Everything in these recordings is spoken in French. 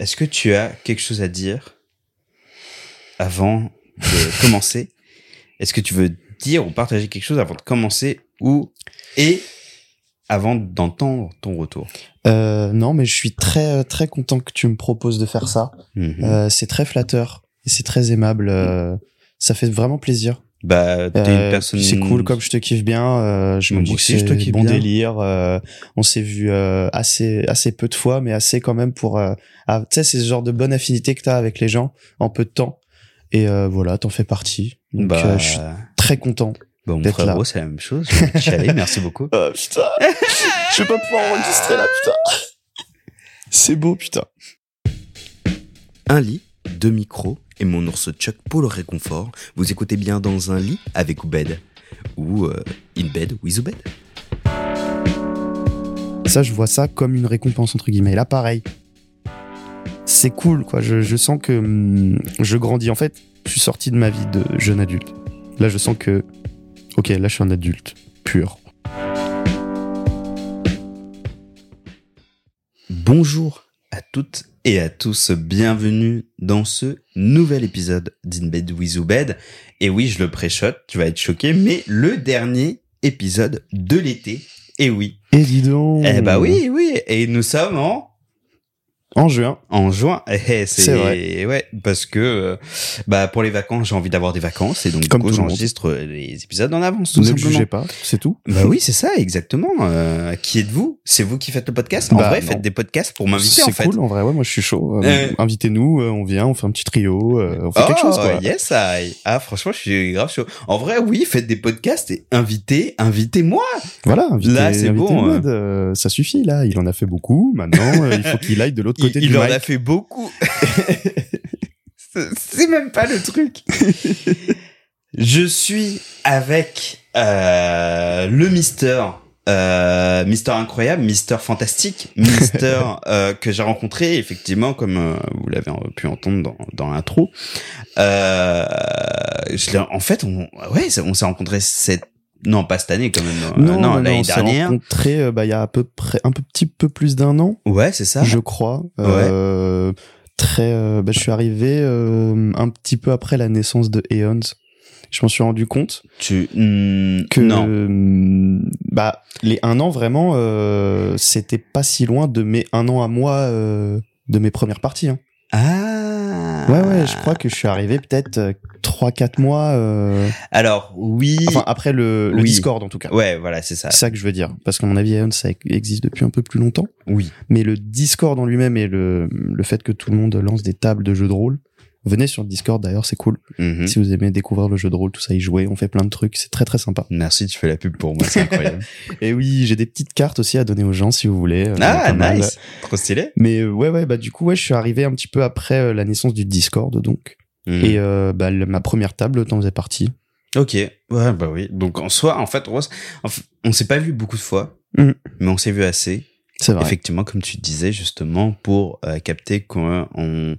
est-ce que tu as quelque chose à dire avant de commencer? Est-ce que tu veux dire ou partager quelque chose avant de commencer ou et avant d'entendre ton retour? Euh, non, mais je suis très très content que tu me proposes de faire ça. Mhm. Euh, c'est très flatteur et c'est très aimable. euh, ça fait vraiment plaisir. Bah, t'es Euh, une personne. C'est cool, comme je te kiffe bien. euh, je me dis que aussi, je te c'est kiffe bon bien. délire. euh, on s'est vu euh, assez assez peu de fois, mais assez quand même pour. euh, ah, tu sais, c'est ce genre de bonne affinité que t'as avec les gens en peu de temps. Et euh, voilà, t'en fais partie. Donc, Bah, euh, je suis très content. bah, mon là. c'est la même chose. Merci beaucoup. Oh putain, je vais pas pouvoir enregistrer là, putain. C'est beau, putain. Un lit, deux micros et mon ours Chuck pour le réconfort. Vous écoutez bien dans un lit avec Oubed ou euh, in bed with Oubed. Ça, je vois ça comme une récompense entre guillemets. Là, pareil. C'est cool, quoi. Je, je sens que hum, je grandis. En fait, je suis sorti de ma vie de jeune adulte. Là, je sens que, ok, là, je suis un adulte pur. Bonjour à toutes et à tous, bienvenue dans ce nouvel épisode d'In Bed with Oubed. Et oui, je le préchote, tu vas être choqué, mais le dernier épisode de l'été. Et oui. Et dis donc. Eh bah oui, oui. Et nous sommes en En juin. En juin, eh, eh, c'est vrai. ouais, parce que euh, bah pour les vacances, j'ai envie d'avoir des vacances et donc Comme du coup j'enregistre les épisodes en avance tout Ne me simplement. jugez pas, c'est tout. Bah oui, c'est ça exactement. Euh, qui êtes-vous? C'est vous qui faites le podcast? En Bah, vrai, non. faites des podcasts pour m'inviter C'est en fait. cool, en vrai. Ouais, moi, je suis chaud. Euh, Euh. Invitez-nous, euh, on vient, on fait un petit trio, euh, on fait Oh, quelque chose, quoi. yes, I. Ah, franchement, je suis grave chaud. En vrai, oui, faites des podcasts et invitez, invitez-moi. Voilà, invitez, Là, c'est bon, euh, ça suffit, là. Il en a fait beaucoup. Maintenant, euh, il faut qu'il aille de l'autre Il, côté il du en mic. a fait beaucoup. C'est- même pas le truc. Je suis avec euh, le Mister. Euh, Mister incroyable, Mister fantastique, Mister euh, que j'ai rencontré effectivement comme vous l'avez pu entendre dans, dans l'intro. En fait, on, ouais, on s'est rencontré cette non pas cette année quand même, euh, non, non, l'année on s'est dernière. rencontrés euh, bah, il y a à peu près un peu, petit peu plus d'un an, Ouais, c'est ça. je crois. Euh, très, euh, bah, je suis arrivé euh, un petit peu après la naissance de Aeons. Je m'en suis rendu compte Tu hmm, que non. euh, bah les un an vraiment euh, c'était pas si loin de mes un an à moi euh, de mes premières parties. Hein. Ah. Ouais ouais, je crois que je suis arrivé peut-être euh, trois quatre mois. euh, Alors oui. Enfin après le, le Oui. Discord en tout cas. ouais, voilà, c'est ça. C'est ça que je veux dire. Parce qu'à mon avis, Aeon, ça existe depuis un peu plus longtemps. Oui. Mais le Discord en lui-même et le, le fait que tout le monde lance des tables de jeux de rôle. Venez sur le Discord d'ailleurs, c'est cool. Mhm. Si vous aimez découvrir le jeu de rôle, tout ça, y jouer, on fait plein de trucs, c'est très très sympa. Merci, tu fais la pub pour moi, c'est incroyable. Et oui, j'ai des petites cartes aussi à donner aux gens si vous voulez. euh, ah, nice. Trop stylé. Mais euh, ouais, ouais, bah du coup, ouais, je suis arrivé un petit peu après euh, la naissance du Discord, donc. Mhm. Et bah, le- ma première table t'en faisait partie. Ok. Ouais, bah oui. Donc en soi, en fait, Rose, en fait, on s'est pas vu beaucoup de fois, Mhm. mais on s'est vu assez. Vrai. Effectivement, comme tu disais justement, pour euh, capter qu'on on,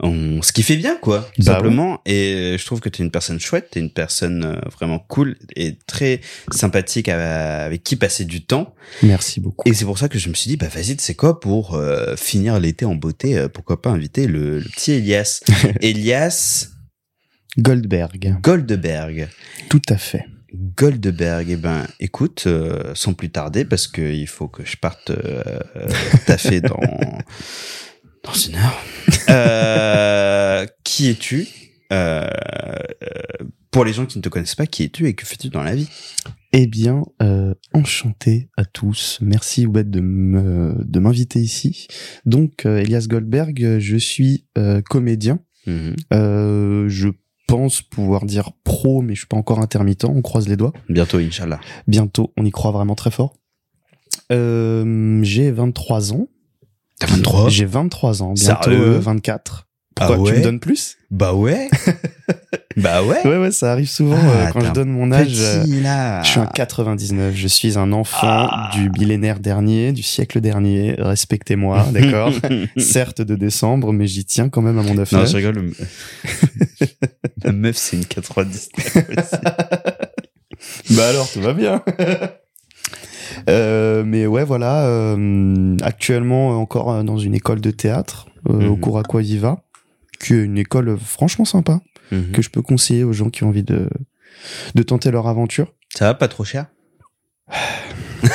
on ce qui fait bien, quoi, tout Bah simplement. Et je trouve que t'es une personne chouette, t'es une personne euh, vraiment cool et très sympathique à- avec qui passer du temps. Merci beaucoup. Et c'est pour ça que je me suis dit, bah vas-y, c'est quoi pour euh, finir l'été en beauté, euh, pourquoi pas inviter le, le petit Elias, Elias Goldberg. Goldberg. Tout à fait. Goldberg, eh ben, écoute, euh, sans plus tarder, parce que il faut que je parte euh, euh, taffer dans dans une heure. Euh, qui es-tu Pour les gens qui ne te connaissent pas, qui es-tu et que fais-tu dans la vie? Eh bien, enchanté à tous. Merci Oubed de m'inviter ici. Donc, Elias Goldberg, je suis comédien. Mhm. Je pense pouvoir dire pro, mais je suis pas encore intermittent. On croise les doigts. Bientôt, Inch'Allah. Bientôt, on y croit vraiment très fort. Euh, j'ai 23 ans. T'as 23 J'ai 23 ans. Bientôt Sérieux euh, 24. Pourquoi Ah tu ouais? me donnes plus? Bah ouais Bah ouais Ouais, ouais, ça arrive souvent Ah, euh, quand je donne mon âge. euh, Petit, là Je suis un 99, je suis un enfant Ah. du millénaire dernier, du siècle dernier, respectez-moi, d'accord Certes de décembre, mais j'y tiens quand même à mon 9 Non, je rigole. le- La meuf, c'est une 90. Bah alors, tout va bien Euh, mais ouais, voilà, euh, actuellement encore dans une école de théâtre, au Mhm. cours Aqua Viva, qui est une école franchement sympa, Mhm. que je peux conseiller aux gens qui ont envie de, de tenter leur aventure. Ça va pas trop cher?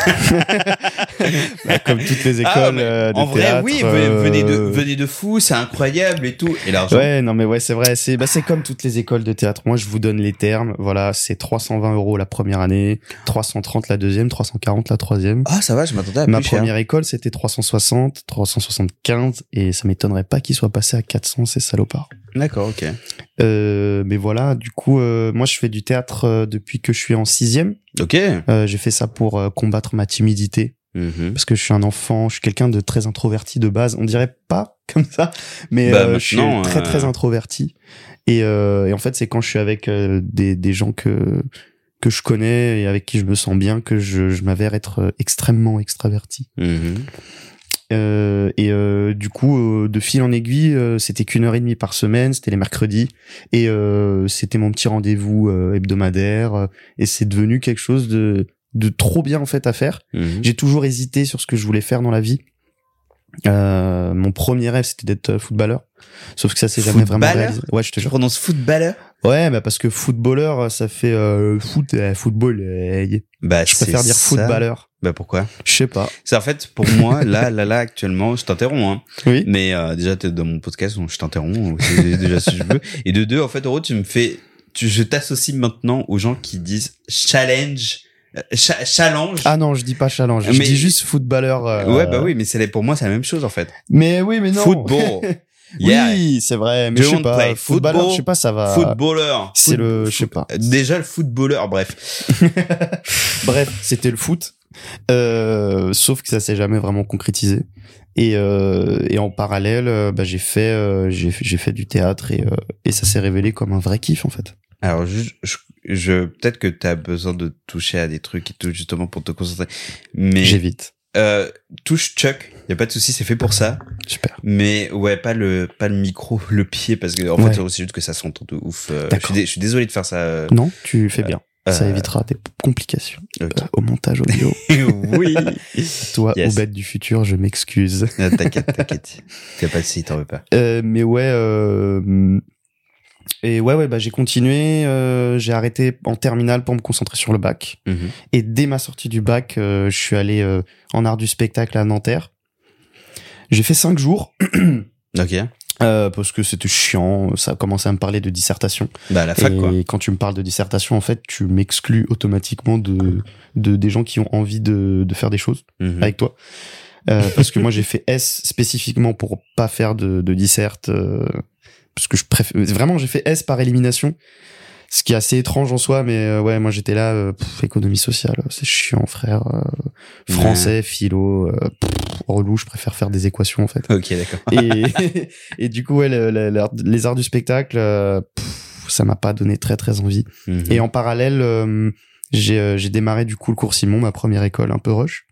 Bah, comme toutes les Ah, écoles mais euh, de En vrai, théâtre, oui, venez, venez de, euh, venez de fou, c'est incroyable et tout. Et l'argent? Ouais, non mais ouais, c'est vrai. C'est bah c'est comme toutes les écoles de théâtre. Moi, je vous donne les termes. Voilà, c'est 320 euros la première année, 330 la deuxième, 340 la troisième. Ah, ça va, je m'attendais à Ma plus cher. première école, c'était 360, 375, et ça m'étonnerait pas qu'il soit passé à 400, ces salopards. D'accord, ok. Euh, mais voilà, du coup, euh, moi, je fais du théâtre euh, depuis que je suis en sixième. Ok. Euh, j'ai fait ça pour euh, combattre ma timidité, Mhm. parce que je suis un enfant, je suis quelqu'un de très introverti de base. On dirait pas comme ça, mais Bah, euh, je suis très très introverti. Et, euh, et en fait, c'est quand je suis avec euh, des, des gens que que je connais et avec qui je me sens bien que je, je m'avère être extrêmement extraverti. Mhm. Euh, et euh, du coup, euh, de fil en aiguille, euh, c'était qu'une heure et demie par semaine, c'était les mercredis, et euh, c'était mon petit rendez-vous euh, hebdomadaire, et c'est devenu quelque chose de de trop bien en fait à faire. Mhm. J'ai toujours hésité sur ce que je voulais faire dans la vie. Euh, mon premier rêve c'était d'être footballeur, sauf que ça s'est jamais vraiment réalisé. Ouais, je te Tu jure. prononces footballeur Ouais, bah parce que footballeur, ça fait euh, foot, euh, football. Bah, je préfère dire ça. footballeur. Bah, pourquoi? Je sais pas. C'est en fait, pour moi, là, là, là, actuellement, je t'interromps, hein. Oui. Mais euh, déjà, t'es dans mon podcast, donc je t'interromps. déjà si je veux. Et de deux, en fait, en gros, tu me fais, tu, je t'associe maintenant aux gens qui disent challenge, euh, cha- challenge. Ah non, je dis pas challenge. Je Mais- dis juste footballeur. euh, Ouais, bah oui, mais c'est pour moi, c'est la même chose en fait. Mais oui, mais non. Football. Yeah. Oui, c'est vrai. Mais je sais Don't pas. play Footballeur, football. je sais pas, ça va. Footballeur. C'est Foot- le, je sais pas. Déjà le footballeur, bref. Bref, c'était le foot. Euh, sauf que ça s'est jamais vraiment concrétisé. Et, euh, et en parallèle, euh, bah, j'ai fait, euh, j'ai fait, j'ai fait du théâtre et, et ça s'est révélé comme un vrai kiff en fait. Alors, je, je, je- peut-être que t'as besoin de toucher à des trucs et tout justement pour te concentrer. Mais J'évite. euh, touche Chuck, y a pas de souci, c'est fait pour ça. Super. Mais ouais, pas le pas le micro, le pied parce que en Ouais. fait c'est juste que ça s'entend de ouf. Euh, je, suis je désolé de faire ça. euh, Non, tu fais bien. Ça euh, évitera des complications euh, au montage audio. oui. Toi, Yes. bête du futur, je m'excuse. Non, t'inquiète, t'inquiète. T'as pas de si, t'en veux pas. Euh, mais ouais, et ouais, ouais, bah j'ai continué. euh, j'ai arrêté en terminale pour me concentrer sur le bac. Mhm. Et dès ma sortie du bac, euh, je suis allé euh, en art du spectacle à Nanterre. J'ai fait cinq jours Ok. Euh, parce que c'était chiant. Ça a commencé à me parler de dissertation. Bah à la fac et quoi. quand tu me parles de dissertation, en fait, tu m'exclus automatiquement de, de des gens qui ont envie de, de faire des choses Mhm. avec toi. Euh, parce que moi j'ai fait S spécifiquement pour pas faire de, de disserte euh, parce que je préfère vraiment j'ai fait S par élimination ce qui est assez étrange en soi mais euh, ouais moi j'étais là euh, pff, économie sociale c'est chiant frère euh, français philo euh, pff, relou je préfère faire des équations en fait Ok, d'accord. et, et du coup ouais le- le- l'art- les arts du spectacle euh, pff, ça m'a pas donné très très envie Mhm. et en parallèle, euh, j'ai euh, j'ai démarré du coup le cours Simon, ma première école un peu rush.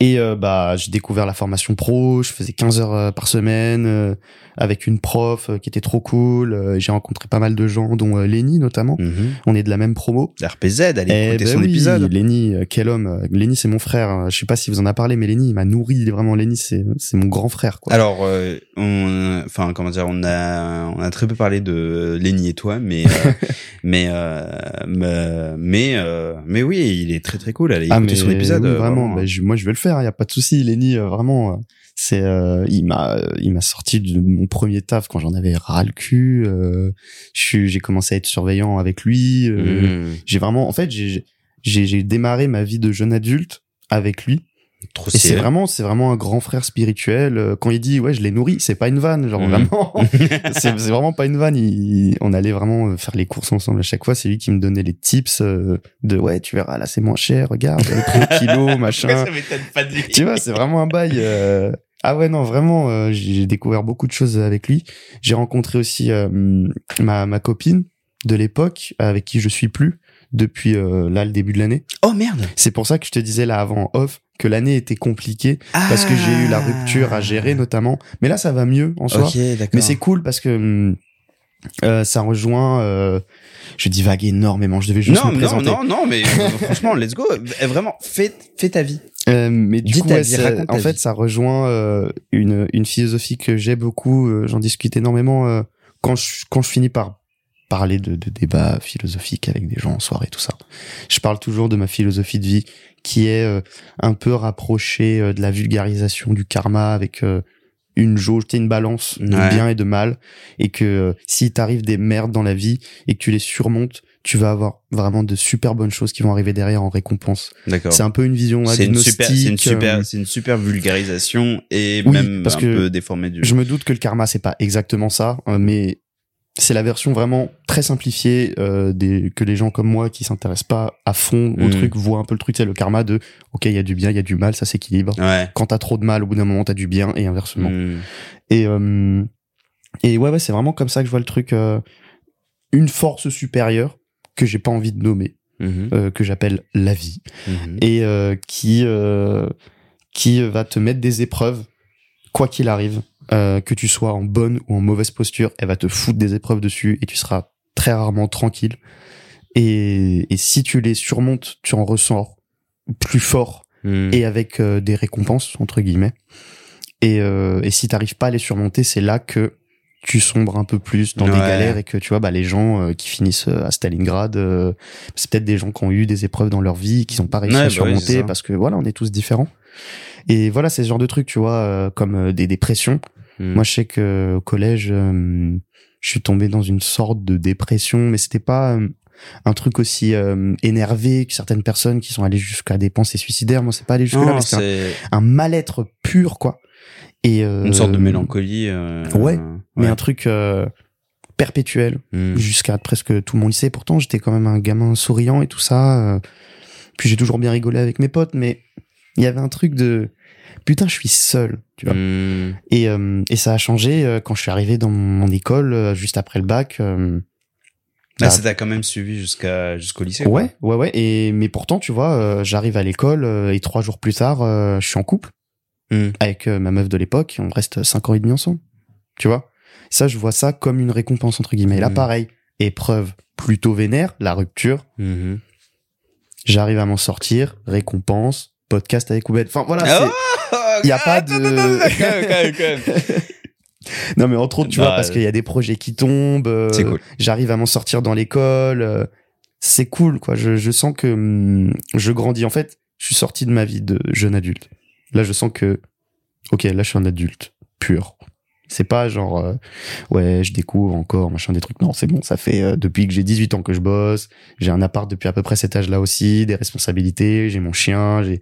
Et euh, bah j'ai découvert la formation pro, je faisais 15 heures euh, par semaine euh, avec une prof euh, qui était trop cool. Euh, j'ai rencontré pas mal de gens, dont euh, Lenny notamment. Mhm. On est de la même promo. RPZ, allez écouter son oui, épisode. Lenny, quel homme. Lenny, c'est mon frère. Euh, Je sais pas si vous en a parlé, mais Lenny, il m'a nourri. Il est vraiment Lenny, c'est c'est mon grand frère. Quoi. Alors, euh, on, enfin, comment dire, on a, on a très peu parlé de Lenny et toi, mais, euh, mais, euh, mais, mais, euh, mais oui, il est très très cool. Allez écouter son épisode. oui, vraiment. bah, je- moi, je vais le faire. Il y a pas de souci. Lenny, vraiment, euh, c'est, euh, il m'a, il m'a sorti de mon premier taf quand j'en avais ras le cul. euh, j'ai commencé à être surveillant avec lui. euh, Mhm. J'ai vraiment, en fait, j'ai, j'ai, démarré ma vie de jeune adulte avec lui. Trop Et c'est vraiment, c'est vraiment un grand frère spirituel. Euh, Quand il dit, ouais, je l'ai nourri, c'est pas une vanne, genre Mhm. vraiment. c'est vraiment pas une vanne. Il- on allait vraiment euh, faire les courses ensemble à chaque fois. C'est lui qui me donnait les tips euh, de, ouais, tu verras, là, c'est moins cher, regarde, le prix au kilo, machin. Pourquoi ça m'étonne pas de lui tu vois, c'est vraiment un bail. euh, Ah ouais, non, vraiment, euh, j'ai découvert beaucoup de choses avec lui. J'ai rencontré aussi euh, ma, ma copine de l'époque, avec qui je suis plus depuis euh, là le début de l'année. Oh merde. C'est pour ça que je te disais là avant off que l'année était compliquée parce que j'ai eu la rupture à gérer notamment. Mais là, ça va mieux en soi. Mais c'est cool parce que euh, ça rejoint. euh, je divague énormément. Je devais juste non, me non, présenter. non, non, mais euh, franchement, let's go. Vraiment, fais, fais ta vie. Euh, mais du Dis coup, ouais, vie, en fait, vie. ça rejoint euh, une, une philosophie que j'ai beaucoup. euh, J'en discute énormément quand je quand je finis par parler de, de débats philosophiques avec des gens en soirée, tout ça. Je parle toujours de ma philosophie de vie qui est un peu rapprochée de la vulgarisation du karma avec une jauge, une balance de Ouais. bien et de mal, et que si t'arrives des merdes dans la vie et que tu les surmontes, tu vas avoir vraiment de super bonnes choses qui vont arriver derrière en récompense. D'accord. C'est un peu une vision C'est une super, c'est une super, euh, c'est une super vulgarisation et Oui, même parce un que peu déformée du. Je me doute que le karma c'est pas exactement ça, euh, mais c'est la version vraiment très simplifiée euh, des que les gens comme moi qui s'intéressent pas à fond au Mm. truc voient un peu le truc. C'est le karma de ok il y a du bien, il y a du mal, ça s'équilibre. Ouais. Quand t'as trop de mal, au bout d'un moment t'as du bien et inversement. Mm. Et euh, et ouais ouais c'est vraiment comme ça que je vois le truc. euh, une force supérieure que j'ai pas envie de nommer, Mhm. euh, que j'appelle la vie. Mhm. et euh, qui euh, qui va te mettre des épreuves quoi qu'il arrive euh, que tu sois en bonne ou en mauvaise posture elle va te foutre des épreuves dessus et tu seras très rarement tranquille et, et si tu les surmontes tu en ressors plus fort Mm. et avec euh, des récompenses entre guillemets et, euh, et si t'arrives pas à les surmonter c'est là que tu sombres un peu plus dans des galères et que tu vois bah les gens euh, qui finissent euh, à Stalingrad euh, c'est peut-être des gens qui ont eu des épreuves dans leur vie qui n'ont pas réussi Ouais, à bah surmonter parce que voilà on est tous différents. Et voilà c'est ce genre de trucs tu vois euh, comme euh, des dépressions. Mm. moi je sais que au collège je suis tombé dans une sorte de dépression mais c'était pas un truc aussi euh, énervé que certaines personnes qui sont allées jusqu'à des pensées suicidaires. Moi c'est pas allé jusque là mais un c'est un mal-être pur quoi et euh, une sorte de mélancolie. euh, ouais, euh, mais ouais. un truc euh, perpétuel Mm. jusqu'à presque tout mon lycée pourtant j'étais quand même un gamin souriant et tout ça puis j'ai toujours bien rigolé avec mes potes mais il y avait un truc de putain je suis seul tu vois Mm. et euh, et ça a changé quand je suis arrivé dans mon école juste après le bac euh, Là, Bah, ça t'a quand même suivi jusqu'à jusqu'au lycée. quoi. ouais ouais ouais et mais pourtant tu vois euh, j'arrive à l'école et trois jours plus tard je suis en couple Mm. avec euh, ma meuf de l'époque, on reste cinq ans et demi ensemble. Tu vois? Ça, je vois ça comme une récompense, entre guillemets. Là, Mhm. pareil, épreuve plutôt vénère, la rupture, Mhm. j'arrive à m'en sortir, récompense, podcast avec Oubed. Enfin, voilà, Ah, c'est... y a pas de-. Non, mais entre autres, tu Bah, vois, parce qu'il y a des projets qui tombent, euh, C'est cool. j'arrive à m'en sortir dans l'école, euh, c'est cool, quoi. Je, je sens que hum, je grandis. En fait, je suis sorti de ma vie de jeune adulte. Là, je sens que, ok, là, je suis un adulte pur. C'est pas genre, euh, ouais, je découvre encore, machin, des trucs. Non, c'est bon, ça fait euh, depuis que j'ai 18 ans que je bosse. J'ai un appart depuis à peu près cet âge-là aussi, des responsabilités, j'ai mon chien, j'ai...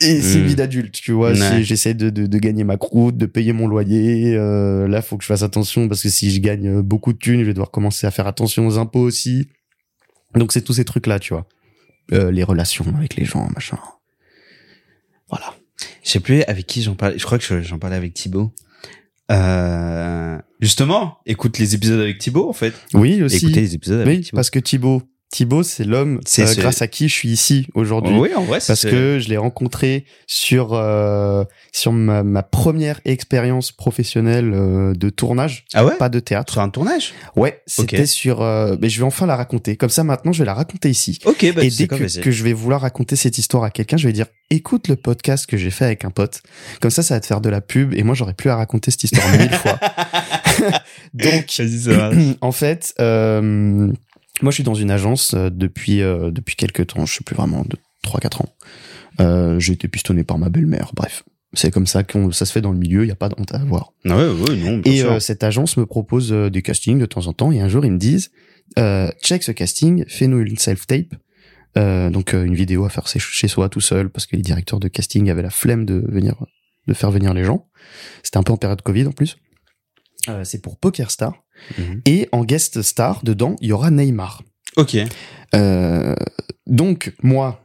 Et c'est une Mm. vie d'adulte, tu vois. Ouais. J'essaie de, de, de gagner ma croûte, de payer mon loyer. Euh, là, faut que je fasse attention parce que si je gagne euh, beaucoup de thunes, je vais devoir commencer à faire attention aux impôts aussi. Donc c'est tous ces trucs-là, tu vois. Les relations avec les gens, machin. Voilà. Je sais plus avec qui j'en parlais. Je crois que je- j'en parlais avec Thibaut. Euh, justement, écoute les épisodes avec Thibaut, en fait. Oui, aussi. Écoutez les épisodes avec oui, Thibaut. parce que Thibaut, Thibaut, c'est l'homme euh, ce- grâce à qui je suis ici aujourd'hui. Oui, en vrai, Parce que je l'ai rencontré sur euh, sur ma, ma première expérience professionnelle euh, de tournage, Ah ouais? pas de théâtre. Sur un tournage? Ouais, c'était sur. euh, mais je vais enfin la raconter. Comme ça, maintenant, je vais la raconter ici. Ok, bah, et dès que, je vais vouloir raconter cette histoire à quelqu'un, je vais dire écoute le podcast que j'ai fait avec un pote. Comme ça, ça va te faire de la pub et moi, j'aurais plus à raconter cette histoire mille fois. Donc, ça en fait, euh, moi, je suis dans une agence euh, depuis euh, depuis quelques temps. Je sais plus vraiment de 3-4 ans. Euh, j'ai été pistonné par ma belle-mère. Bref, c'est comme ça que ça se fait dans le milieu. Il y a pas de honte à avoir. Ouais, ouais, non, bien Et sûr. euh, cette agence me propose euh, des castings de temps en temps. Et un jour, ils me disent euh, check ce casting, fais-nous une self-tape. Euh, donc une vidéo à faire chez soi tout seul parce que les directeurs de casting avaient la flemme de venir de faire venir les gens. C'était un peu en période Covid en plus. Euh, c'est pour Poker Star Mhm. et en guest star dedans il y aura Neymar. Ok. Euh, donc moi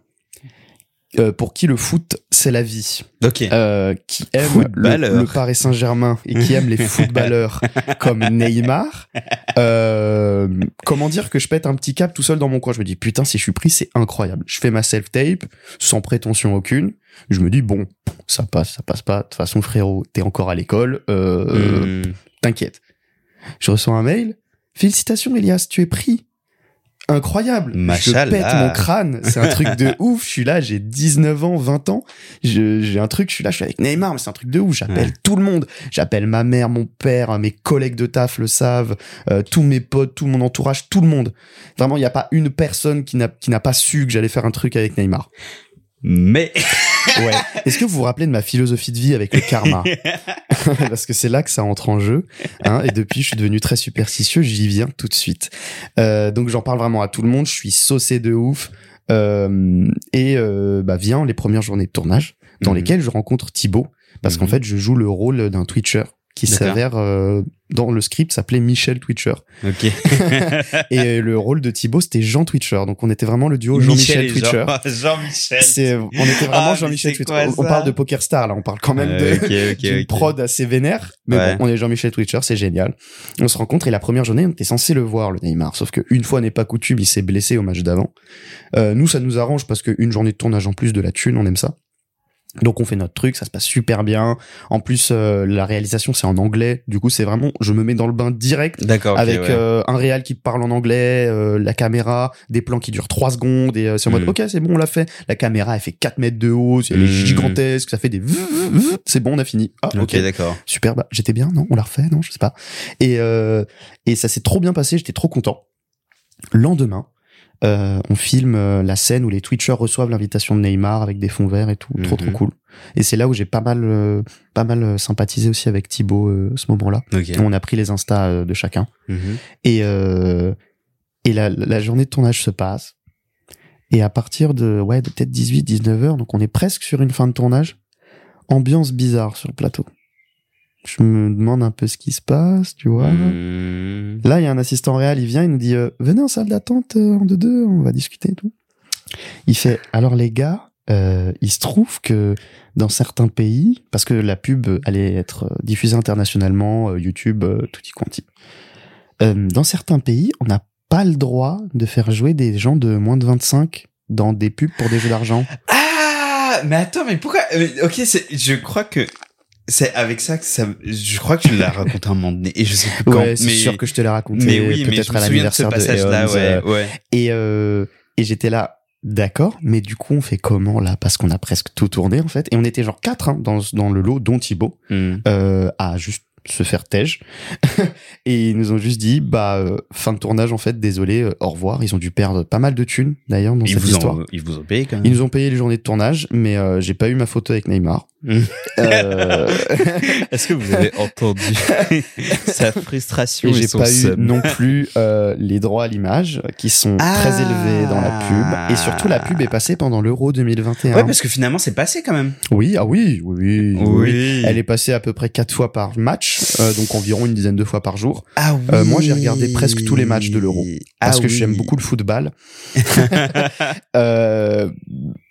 euh, pour qui le foot c'est la vie, Ok. euh, qui aime le, Paris Saint-Germain et qui aime les footballeurs comme Neymar, euh, comment dire que je pète un petit cap tout seul dans mon coin? Je me dis putain si je suis pris c'est incroyable. Je fais ma self tape sans prétention aucune. Je me dis bon ça passe ça passe pas. De toute façon frérot t'es encore à l'école. Euh, Hmm. T'inquiète. Je reçois un mail. Félicitations Elias tu es pris. incroyable. Je pète mon crâne. C'est un truc de ouf. Je suis là, j'ai 19 ans, 20 ans. J'ai un truc, je suis là, je suis avec Neymar, mais c'est un truc de ouf. J'appelle Ouais. tout le monde. J'appelle ma mère, mon père, mes collègues de taf le savent, euh, tous mes potes, tout mon entourage, tout le monde. Vraiment, il n'y a pas une personne qui n'a pas su que j'allais faire un truc avec Neymar. Mais Ouais. Est-ce que vous vous rappelez de ma philosophie de vie avec le karma Parce que c'est là que ça entre en jeu. Hein, et depuis, je suis devenu très superstitieux. J'y viens tout de suite. Euh, donc, j'en parle vraiment à tout le monde. Je suis saucé de ouf. Euh, et euh, bah, vient les premières journées de tournage dans Mhm. lesquelles je rencontre Thibaut. Parce qu'en Mhm. fait, je joue le rôle d'un Twitcher qui s'avère euh, dans le script s'appelait Michel Twitcher ok. et euh, le rôle de Thibaut c'était Jean Twitcher donc on était vraiment le duo Jean-Michel Twitcher Jean- Jean-Michel. c'est on était vraiment Ah, Jean-Michel Twitcher quoi, on parle de Poker Star là on parle quand même de d'une ok. prod assez vénère. Mais Ouais. bon, on est Jean-Michel Twitcher, c'est génial. On se rencontre et la première journée, on était censé le voir, le Neymar. Sauf que une fois n'est pas coutume, il s'est blessé au match d'avant. Euh, nous, ça nous arrange parce qu'une journée de tournage en plus de la thune, on aime ça. Donc on fait notre truc, ça se passe super bien. En plus, euh, la réalisation c'est en anglais. Du coup, c'est vraiment, je me mets dans le bain direct D'accord. avec ouais. euh, un réal qui parle en anglais, euh, la caméra, des plans qui durent 3 secondes et euh, c'est en mode Mm. ok c'est bon on l'a fait. La caméra elle fait 4 mètres de haut, elle est Mm. gigantesque, ça fait des c'est bon on a fini. Ah Ok, ok, d'accord. super, bah, j'étais bien non? On l'a refait non? Je sais pas. Et euh, et ça s'est trop bien passé, j'étais trop content. Lendemain. Euh, on filme euh, la scène où les Twitchers reçoivent l'invitation de Neymar avec des fonds verts et tout, trop trop Mhm. cool. Et c'est là où j'ai pas mal, euh, pas mal euh, sympathisé aussi avec Thibaut euh, ce moment-là. Ok. On a pris les instas euh, de chacun. Mhm. Et, euh, et la, la journée de tournage se passe. Et à partir de, ouais, de peut-être 18, 19 heures, donc on est presque sur une fin de tournage, ambiance bizarre sur le plateau. Je me demande un peu ce qui se passe, tu vois. Mhm. Là, il y a un assistant réel, il vient, il nous dit, euh, venez en salle d'attente euh, en deux deux, on va discuter et tout. Il fait, alors les gars, euh, il se trouve que dans certains pays, parce que la pub allait être euh, diffusée internationalement, YouTube, euh, tutti quanti. Dans certains pays, on n'a pas le droit de faire jouer des gens de moins de 25 dans des pubs pour des jeux d'argent. Ah, mais attends, mais pourquoi Ok, je crois que c'est avec ça que ça. Je crois que tu l'as raconté un moment donné et je sais plus quand. Ouais, mais sûr que je te l'ai raconté mais oui, je peut-être à souviens de ce l'anniversaire de, passage-là, ouais, euh, ouais. Et, euh, et j'étais là, d'accord, mais du coup, on fait comment là? Parce qu'on a presque tout tourné en fait. Et on était genre quatre hein, dans, dans le lot, dont Thibaut, Mhm. euh, à juste se faire tège. et ils nous ont juste dit, bah, euh, fin de tournage en fait, désolé, euh, au revoir. Ils ont dû perdre pas mal de thunes d'ailleurs dans Ils cette vous, histoire. ont, ils vous ont payé quand même. Ils nous ont payé les journées de tournage, mais euh, j'ai pas eu ma photo avec Neymar. Euh, Est-ce que vous avez entendu sa frustration j'ai pas eu non plus euh, les droits à l'image qui sont Ah. très élevés dans la pub et surtout la pub est passée pendant l'Euro 2021. Ouais, parce que finalement, c'est passé quand même. Oui, ah oui, oui, oui, oui. Elle est passée à peu près quatre fois par match, euh, donc environ une dizaine de fois par jour. Ah oui. Moi, j'ai regardé presque tous les matchs de l'Euro. Parce Ah que oui. j'aime beaucoup le football. Euh,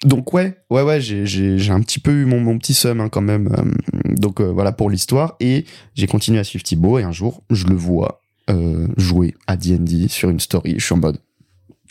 donc ouais, ouais, ouais, j'ai, un petit peu eu mon, mon petit seum hein, quand même. Euh, donc euh, voilà pour l'histoire. Et j'ai continué à suivre Thibaut et un jour, je le vois euh, jouer à D&D sur une story. Je suis en mode,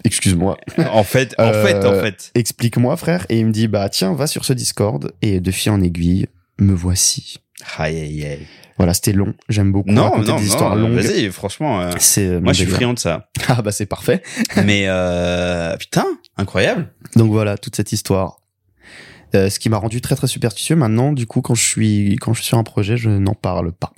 excuse-moi, en fait, en Euh, fait, en fait. explique-moi frère. Et il me dit, bah tiens, va sur ce Discord. Et de fil en aiguille, me voici. Aïe, aïe, aïe. Voilà, c'était long. J'aime beaucoup Non, raconter non, des histoires non. longues. Vas-y, franchement. euh, C'est euh, moi, je suis friand de ça. Ah bah c'est parfait. Mais euh, putain, incroyable. Donc voilà, toute cette histoire. Euh, ce qui m'a rendu très très superstitieux. Maintenant, du coup, quand je suis quand je suis sur un projet, je n'en parle pas.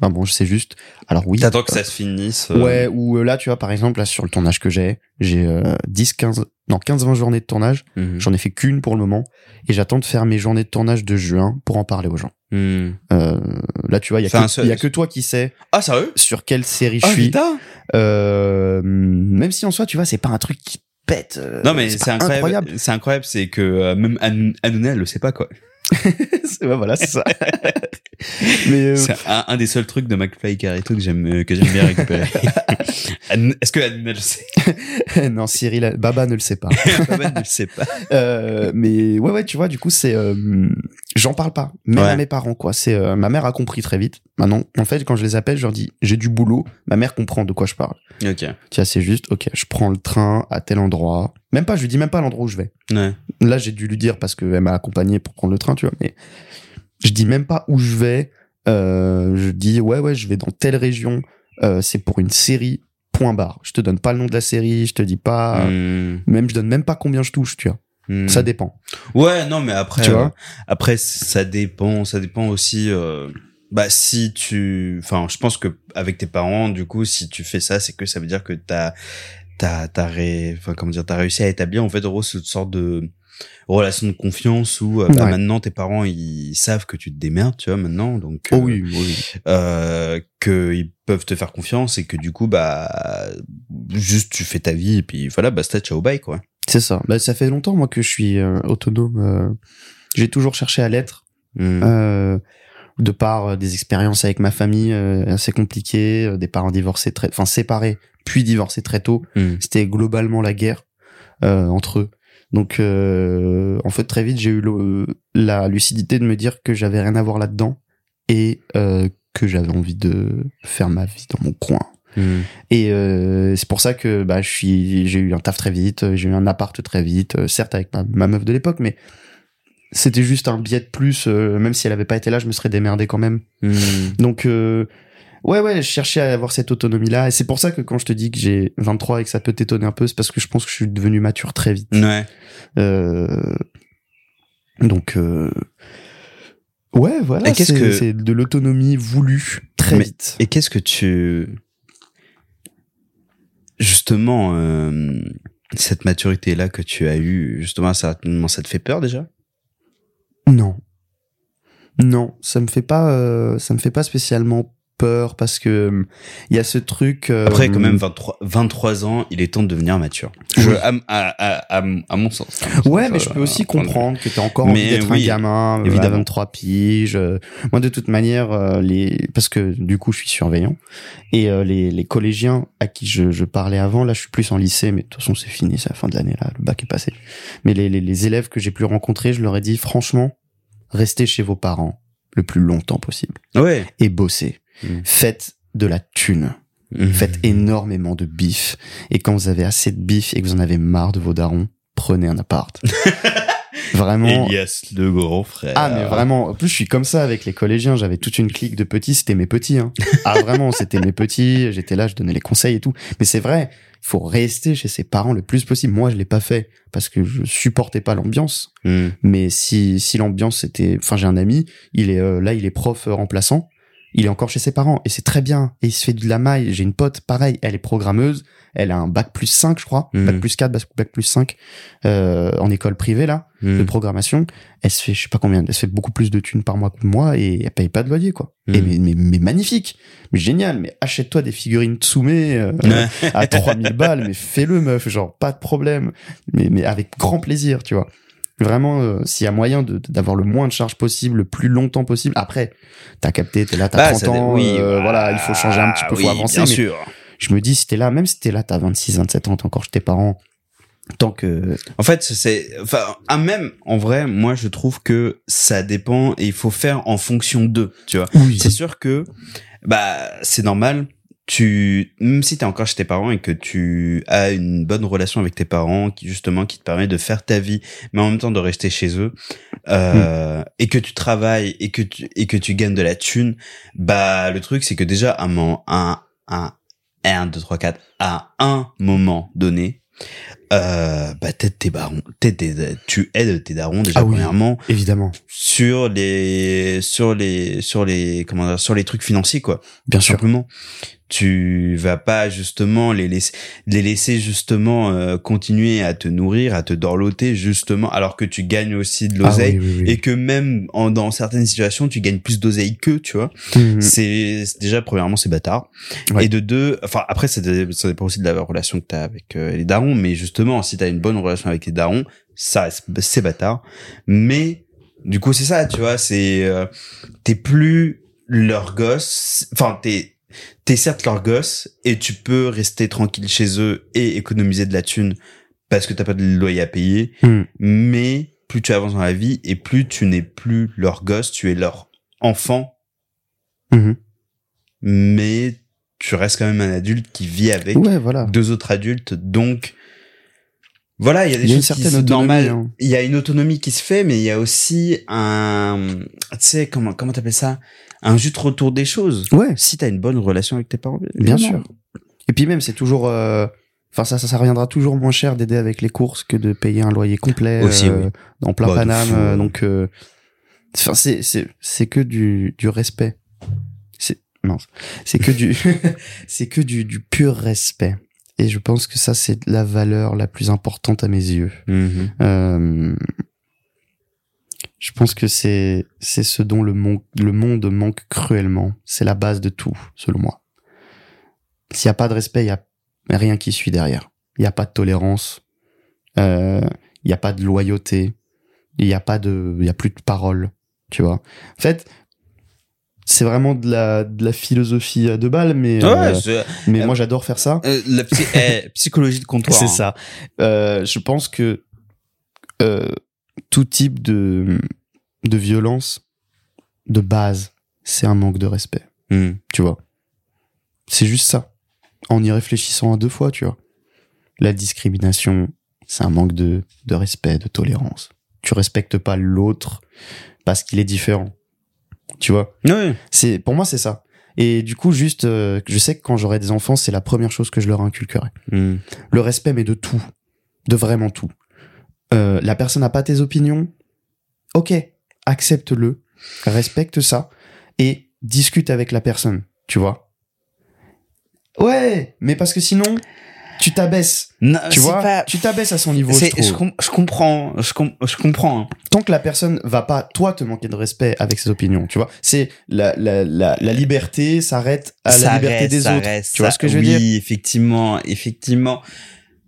Enfin bon, je sais juste. Alors oui. T'attends que ça se finisse. euh, Ouais, ou euh, là, tu vois, par exemple, là, sur le tournage que j'ai, j'ai euh, 10, 15, non, 15, 20 journées de tournage. mhm. J'en ai fait qu'une pour le moment. Et j'attends de faire mes journées de tournage de juin pour en parler aux gens. Euh, là, tu vois, il y, a que- seul- y a que toi qui sais Ah, sérieux? sur quelle série je Ah, suis. putain. Euh, même si en soi, tu vois, c'est pas un truc qui pète. euh, Non, mais c'est incroyable. C'est incroyable, c'est que euh, même An- Hanouna, elle le sait pas, quoi. C'est- ouais, voilà, c'est ça. mais euh, C'est un, un des seuls trucs de McFly et Carito que j'aime euh, que j'aime bien récupérer. Est-ce que Hanouna le sait? Non, Cyril, Baba ne le sait pas. Baba ne le sait pas. Euh, mais ouais, ouais, tu vois, du coup, c'est, euh, j'en parle pas, même Ouais. à mes parents, quoi. C'est, euh, ma mère a compris très vite. Maintenant, en fait, quand je les appelle, je leur dis, j'ai du boulot. Ma mère comprend de quoi je parle. Ok. Tu vois, c'est juste, ok, je prends le train à tel endroit. Même pas, je lui dis même pas l'endroit où je vais. Ouais. Là, j'ai dû lui dire parce qu'elle m'a accompagné pour prendre le train, tu vois. Mais je dis même pas où je vais. Euh, je dis ouais, ouais, je vais dans telle région. Euh, c'est pour une série. point barre. Je te donne pas le nom de la série, je te dis pas, Hmm. même je donne même pas combien je touche, tu vois. Hmm. Ça dépend. Ouais, non, mais après, Tu euh, vois après, ça dépend, ça dépend aussi, euh, bah, si tu, enfin, je pense que avec tes parents, du coup, si tu fais ça, c'est que ça veut dire que t'as, t'as, t'as ré, enfin, comment dire, t'as réussi à établir, en fait, en gros, cette sorte de relation de confiance où, euh, bah, Ouais. maintenant, tes parents, ils savent que tu te démerdes, tu vois, maintenant, donc, Oh euh, oui, euh, que ils peuvent te faire confiance et que du coup, bah, juste tu fais ta vie et puis voilà, basta, ciao, bye, quoi. C'est ça. Bah, ça fait longtemps moi que je suis euh, autonome. euh, J'ai toujours cherché à l'être. Euh, de par des expériences avec ma famille euh, assez compliquées, euh, des parents divorcés très, enfin séparés, puis divorcés très tôt. Hmm. C'était globalement la guerre euh, entre eux. Donc euh, en fait très vite j'ai eu le- la lucidité de me dire que j'avais rien à voir là-dedans et euh, que j'avais envie de faire ma vie dans mon coin. Hmm. Et euh, c'est pour ça que bah, je suis, j'ai eu un taf très vite, j'ai eu un appart très vite, euh, certes avec ma, ma meuf de l'époque, mais c'était juste un billet de plus. euh, même si elle avait pas été là, je me serais démerdé quand même. Hmm. Donc euh, ouais, ouais, je cherchais à avoir cette autonomie-là. Et c'est pour ça que quand je te dis que j'ai 23 et que ça peut t'étonner un peu, c'est parce que je pense que je suis devenu mature très vite. Ouais. Euh, donc euh, ouais, voilà, c'est que- c'est de l'autonomie voulue très Mais- vite. Et qu'est-ce que tu... Justement, euh, cette maturité-là que tu as eue, justement, ça, ça te fait peur déjà? Non. Non, ça me fait pas euh, ça me fait pas spécialement peur parce que il y a ce truc euh, Après, quand même, 23, 23 ans, il est temps de devenir mature. Je, Oui. à, à, à, mon sens. Ouais, Ça, mais je peux euh, aussi prendre- comprendre que t'as encore Mais envie d'être oui, un gamin, euh, évidemment. à 23 piges. Moi, de toute manière, les parce que du coup, je suis surveillant et les, les collégiens à qui je, je parlais avant, là, je suis plus en lycée, mais de toute façon, c'est fini, c'est la fin de l'année là, le bac est passé. Mais les, les, les élèves que j'ai pu rencontrer, je leur ai dit franchement, restez chez vos parents le plus longtemps possible Ouais. et bossez. Mm. Faites de la thune. Mhm. Faites énormément de bif. Et quand vous avez assez de bif et que vous en avez marre de vos darons, prenez un appart. Vraiment. Elias, le grand frère. Ah mais vraiment, en plus je suis comme ça avec les collégiens, j'avais toute une clique de petits, c'était mes petits. Hein. Ah vraiment, c'était mes petits, j'étais là, je donnais les conseils et tout. Mais c'est vrai, il faut rester chez ses parents le plus possible. Moi je l'ai pas fait parce que je supportais pas l'ambiance. Mhm. Mais si si l'ambiance était, enfin j'ai un ami, il est euh, là, il est prof euh, remplaçant, il est encore chez ses parents et c'est très bien. Et il se fait de la maille. J'ai une pote, pareil, elle est programmeuse, elle a un bac plus 5 je crois, Mhm. bac plus 4, bac, plus 5 euh, en école privée là de Mhm. programmation. Elle se fait je sais pas combien, elle se fait beaucoup plus de thunes par mois que moi et elle paye pas de loyer quoi. Mhm. Et mais, mais, mais magnifique, mais génial. Mais achète-toi des figurines Tsume euh, à 3000 balles, mais fais-le meuf, genre pas de problème, mais, mais avec grand plaisir, tu vois. Vraiment, euh, s'il y a moyen de- d'avoir le moins de charges possible, le plus longtemps possible. Après, t'as capté, t'es là, t'as Bah, 30 ça dé- ans, oui, euh, voilà, il faut changer un petit peu, oui, faut avancer. Bien mais sûr. je me dis, si t'es là, même si t'es là, t'as 26, 27 ans, t'es encore chez tes parents, tant que... En fait, c'est, enfin, ah, même, en vrai, moi, je trouve que ça dépend et il faut faire en fonction d'eux, tu vois. Oui, C'est sûr que, bah, c'est normal. Tu, même si t'es encore chez tes parents et que tu as une bonne relation avec tes parents, qui justement, qui te permet de faire ta vie, mais en même temps de rester chez eux, euh, et que tu travailles et que tu, et que tu gagnes de la thune, bah, le truc, c'est que déjà, à un moment, un, un, 1, 2, 3, 4, à un moment donné, euh, bah, t'aides tes barons, t'aides tu aides tes darons déjà Ah oui. premièrement évidemment, sur les, sur les, sur les, comment dire, sur les trucs financiers, quoi bien sûr. simplement. Tu vas pas justement les laisser, les laisser justement euh, continuer à te nourrir, à te dorloter justement, alors que tu gagnes aussi de Ah l'oseille oui, oui, oui. et que même en, dans certaines situations tu gagnes plus d'oseille qu'eux, tu vois. Mhm. C'est c'est- déjà premièrement c'est bâtard Ouais. et de deux, enfin après ça dépend aussi de la relation que t'as avec euh, les darons, mais justement si t'as une bonne relation avec les darons, ça c'est bâtard. Mais du coup c'est ça, tu vois, c'est euh, t'es plus leur gosse, enfin t'es t'es certes leur gosse et tu peux rester tranquille chez eux et économiser de la thune parce que t'as pas de loyer à payer, Mhm. mais plus tu avances dans la vie et plus tu n'es plus leur gosse, tu es leur enfant, Mhm. mais tu restes quand même un adulte qui vit avec Ouais, voilà. deux autres adultes, donc voilà, il y a des y a choses qui sont hein. Il y a une autonomie qui se fait, mais il y a aussi un, tu sais comment comment t'appelles ça, un juste retour des choses. Ouais, Si t'as une bonne relation avec tes parents, bien sûr. Et puis même, c'est toujours, euh, enfin ça, ça, ça reviendra toujours moins cher d'aider avec les courses que de payer un loyer complet Aussi, euh, oui. dans plein Bah, Paname. euh, ouais. donc, euh, enfin c'est c'est c'est que du du respect. C'est mince. C'est que du c'est que du du pur respect. Et je pense que ça c'est la valeur la plus importante à mes yeux. Mhm. Euh, je pense que c'est c'est ce dont le monde le monde manque cruellement. C'est la base de tout, selon moi. S'il y a pas de respect, il y a rien qui suit derrière. Il y a pas de tolérance. Euh, il y a pas de loyauté. Il y a pas de il y a plus de parole. Tu vois. En fait, c'est vraiment de la de la philosophie à deux balles, mais Ouais, euh, mais euh, moi j'adore faire ça. euh, la psy- eh, psychologie de comptoir. C'est hein. ça. Euh, je pense que euh, tout type de, de violence, de base, c'est un manque de respect. Mhm. Tu vois. C'est juste ça. En y réfléchissant à deux fois, tu vois. La discrimination, c'est un manque de, de respect, de tolérance. Tu respectes pas l'autre parce qu'il est différent. Tu vois. C'est pour moi c'est ça. Et du coup juste euh, je sais que quand j'aurai des enfants, c'est la première chose que je leur inculquerai Mhm. le respect, mais de tout. De vraiment tout. Euh, la personne n'a pas tes opinions. Ok, accepte-le, respecte ça et discute avec la personne, tu vois? Ouais, mais parce que sinon, tu t'abaisses, tu vois. pas- Tu t'abaisses à son niveau, je je, com- je comprends, je, com- je comprends. hein. Tant que la personne va pas, toi, te manquer de respect avec ses opinions, tu vois. C'est la, la, la, la liberté s'arrête à la liberté reste, des autres. reste, tu vois ça- ce que je veux oui, dire effectivement, effectivement.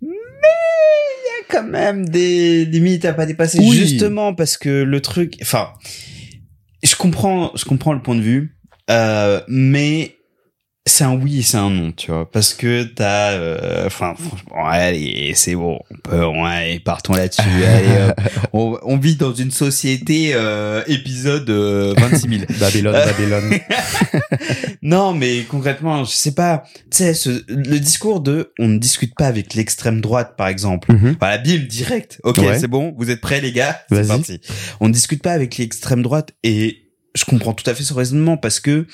Mais il y a quand même des limites à pas dépasser, Oui. justement parce que le truc, enfin, je comprends, je comprends le point de vue, euh, mais c'est un oui et c'est un non, tu vois, parce que t'as, euh, enfin, franchement, allez, c'est bon, on peut, ouais, partons là-dessus, allez, hop. on, on vit dans une société euh, épisode euh, 26 000. Babylone, Babylone. Non, mais concrètement, je sais pas. Tu sais, ce- le discours de on ne discute pas avec l'extrême droite, par exemple. Mhm. Voilà, bim, direct. Ok, Ouais. c'est bon, vous êtes prêts, les gars? C'est parti. On ne discute pas avec l'extrême droite et je comprends tout à fait ce raisonnement parce que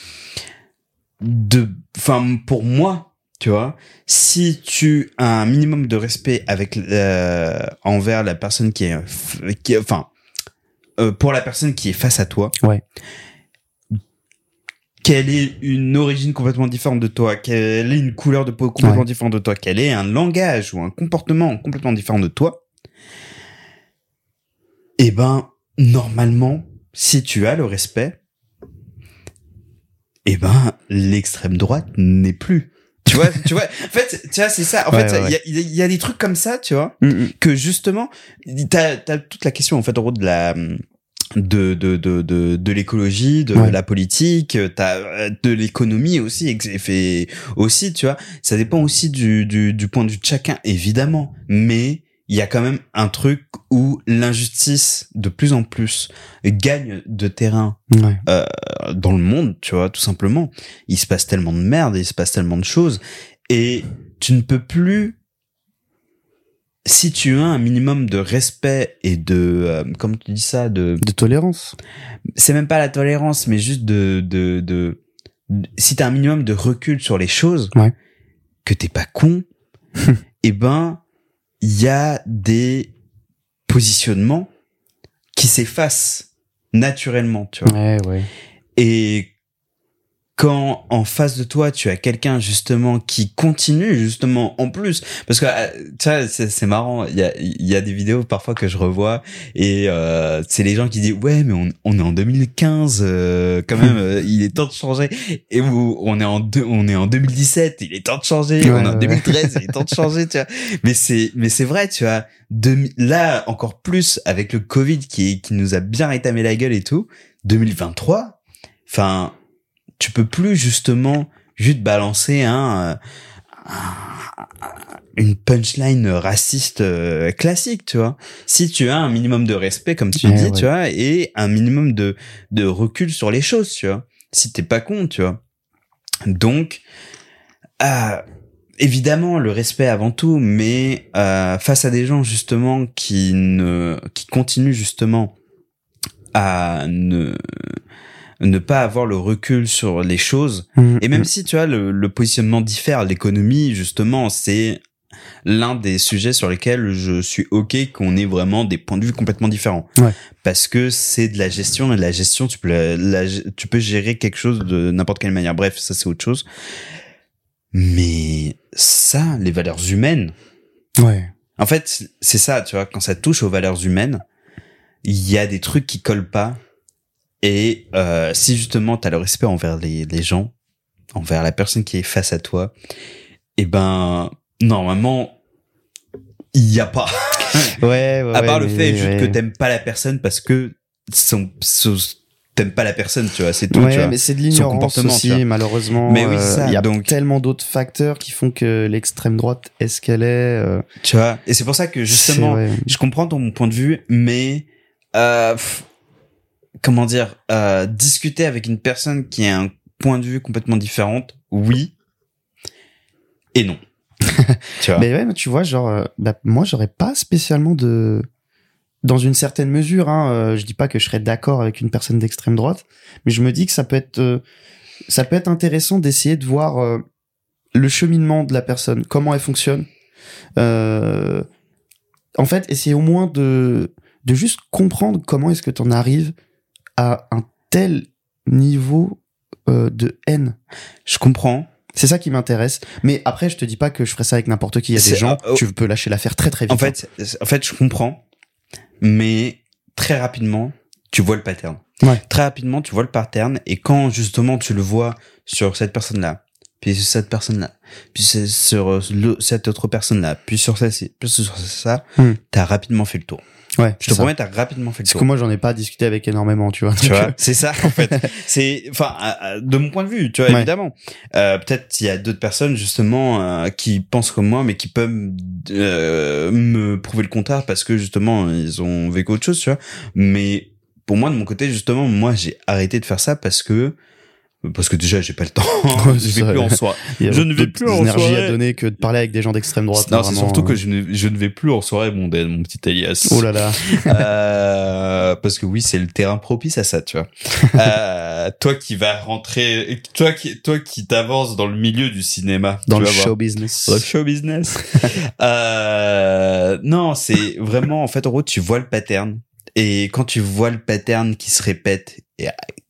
de, enfin, pour moi, tu vois, si tu as un minimum de respect avec euh, envers la personne qui est, qui enfin, euh, pour la personne qui est face à toi, Ouais. qu'elle ait une origine complètement différente de toi, qu'elle ait une couleur de peau complètement Ouais. différente de toi, qu'elle ait un langage ou un comportement complètement différent de toi, eh ben, normalement, si tu as le respect, eh ben, l'extrême droite n'est plus. Tu vois, tu vois, en fait, tu vois, c'est ça. En Ouais, fait, il ouais, y, a, il y a des trucs comme ça, tu vois, Mhm. que justement, t'as as toute la question en fait en gros de la de de de de, de l'écologie, de Ouais. la politique, t'as de l'économie aussi, fait aussi, tu vois. Ça dépend aussi du du du point de vue de chacun, évidemment, mais il y a quand même un truc où l'injustice de plus en plus gagne de terrain Ouais. euh, dans le monde, tu vois, tout simplement. Il se passe tellement de merde, il se passe tellement de choses, et tu ne peux plus, si tu as un minimum de respect et de, euh, comme tu dis ça, de, De tolérance. c'est même pas la tolérance, mais juste de, de, de, de- si t'as un minimum de recul sur les choses, Ouais. que t'es pas con, eh ben, il y a des positionnements qui s'effacent naturellement, tu vois. Ouais, ouais. Et quand en face de toi, tu as quelqu'un justement qui continue justement en plus, parce que euh, tu vois, c'est marrant, il y a, il y a des vidéos parfois que je revois et euh, c'est les gens qui disent ouais mais on, on est en 2015 euh, quand même, euh, il est temps de changer et où on est en deux, on est en 2017, il est temps de changer, Ouais, on est en ouais. 2013, il est temps de changer, tu vois. Mais c'est mais c'est vrai, tu vois. Demi- là encore plus avec le Covid qui qui nous a bien rétamé la gueule et tout. 2023, enfin, tu peux plus justement juste balancer un, euh, un- une punchline raciste euh, classique, tu vois. Si tu as un minimum de respect, comme tu Ouais, dis, ouais. tu vois, et un minimum de de recul sur les choses, tu vois. Si t'es pas con, tu vois. Donc, euh, évidemment le respect avant tout, mais euh, face à des gens justement qui ne qui continuent justement à ne ne pas avoir le recul sur les choses. Mhm. Et même si tu vois le, le positionnement diffère, l'économie justement, c'est l'un des sujets sur lesquels je suis ok qu'on ait vraiment des points de vue complètement différents. Ouais. Parce que c'est de la gestion et la gestion, tu peux la- la- tu peux gérer quelque chose de n'importe quelle manière. Bref, ça c'est autre chose. Mais ça, les valeurs humaines, Ouais. en fait, c'est ça, tu vois, quand ça touche aux valeurs humaines, il y a des trucs qui collent pas. Et euh, si justement tu as le respect envers les, les gens, envers la personne qui est face à toi, eh ben normalement il y a pas. Ouais, ouais, à part ouais, le fait juste que t'aimes pas la personne parce que son, son- t'aimes pas la personne, tu vois, c'est tout. tu Ouais, vois. mais c'est de l'ignorance tu aussi, malheureusement. Mais oui, euh, ça, Il y a donc- tellement d'autres facteurs qui font que l'extrême droite est ce qu'elle est. euh, Tu vois. Et c'est pour ça que justement, je comprends ton point de vue, mais euh, pff, comment dire, euh, discuter avec une personne qui a un point de vue complètement différent, oui et non. tu vois. Mais ouais, mais tu vois, genre, euh, bah, moi, j'aurais pas spécialement de. Dans une certaine mesure, hein, euh, je dis pas que je serais d'accord avec une personne d'extrême droite, mais je me dis que ça peut être, euh, ça peut être intéressant d'essayer de voir euh, le cheminement de la personne, comment elle fonctionne. En fait, essayer au moins de, de juste comprendre comment est-ce que tu en arrives à un tel niveau euh, de haine. je comprends. C'est ça qui m'intéresse. Mais après, je te dis pas que je ferais ça avec n'importe qui. Il y a des gens, oh. tu peux lâcher l'affaire très très vite. En fait, en fait, je comprends, mais très rapidement, tu vois le pattern. Ouais. Très rapidement, tu vois le pattern, et quand justement tu le vois sur cette personne-là, puis sur cette personne-là, puis sur euh, le- cette autre personne-là, puis sur celle-ci, puis sur ça, Hmm. t'as rapidement fait le tour. ouais, Je te promets, t'as rapidement fait le Parce tour. que moi, j'en ai pas discuté avec énormément, tu vois. tu vois euh, c'est ça en fait c'est enfin de mon point de vue tu vois Ouais. évidemment euh, peut-être il y a d'autres personnes justement euh, qui pensent comme moi mais qui peuvent euh, me prouver le contraire parce que justement ils ont vécu autre chose tu vois mais pour moi de mon côté justement moi j'ai arrêté de faire ça parce que parce que déjà j'ai pas le temps je vais plus en soirée je ne vais plus en soirée. à donner que de parler avec des gens d'extrême droite. non c'est surtout que je ne, je ne vais plus en soirée mondaine mon petit alias Oh là là. Euh, parce que oui, c'est le terrain propice à ça, tu vois. Euh, toi qui vas rentrer, toi qui, toi qui t'avances dans le milieu du cinéma, Dans le show business. Le show business. euh, non, c'est vraiment, en fait, en gros, tu vois le pattern. Et quand tu vois le pattern qui se répète et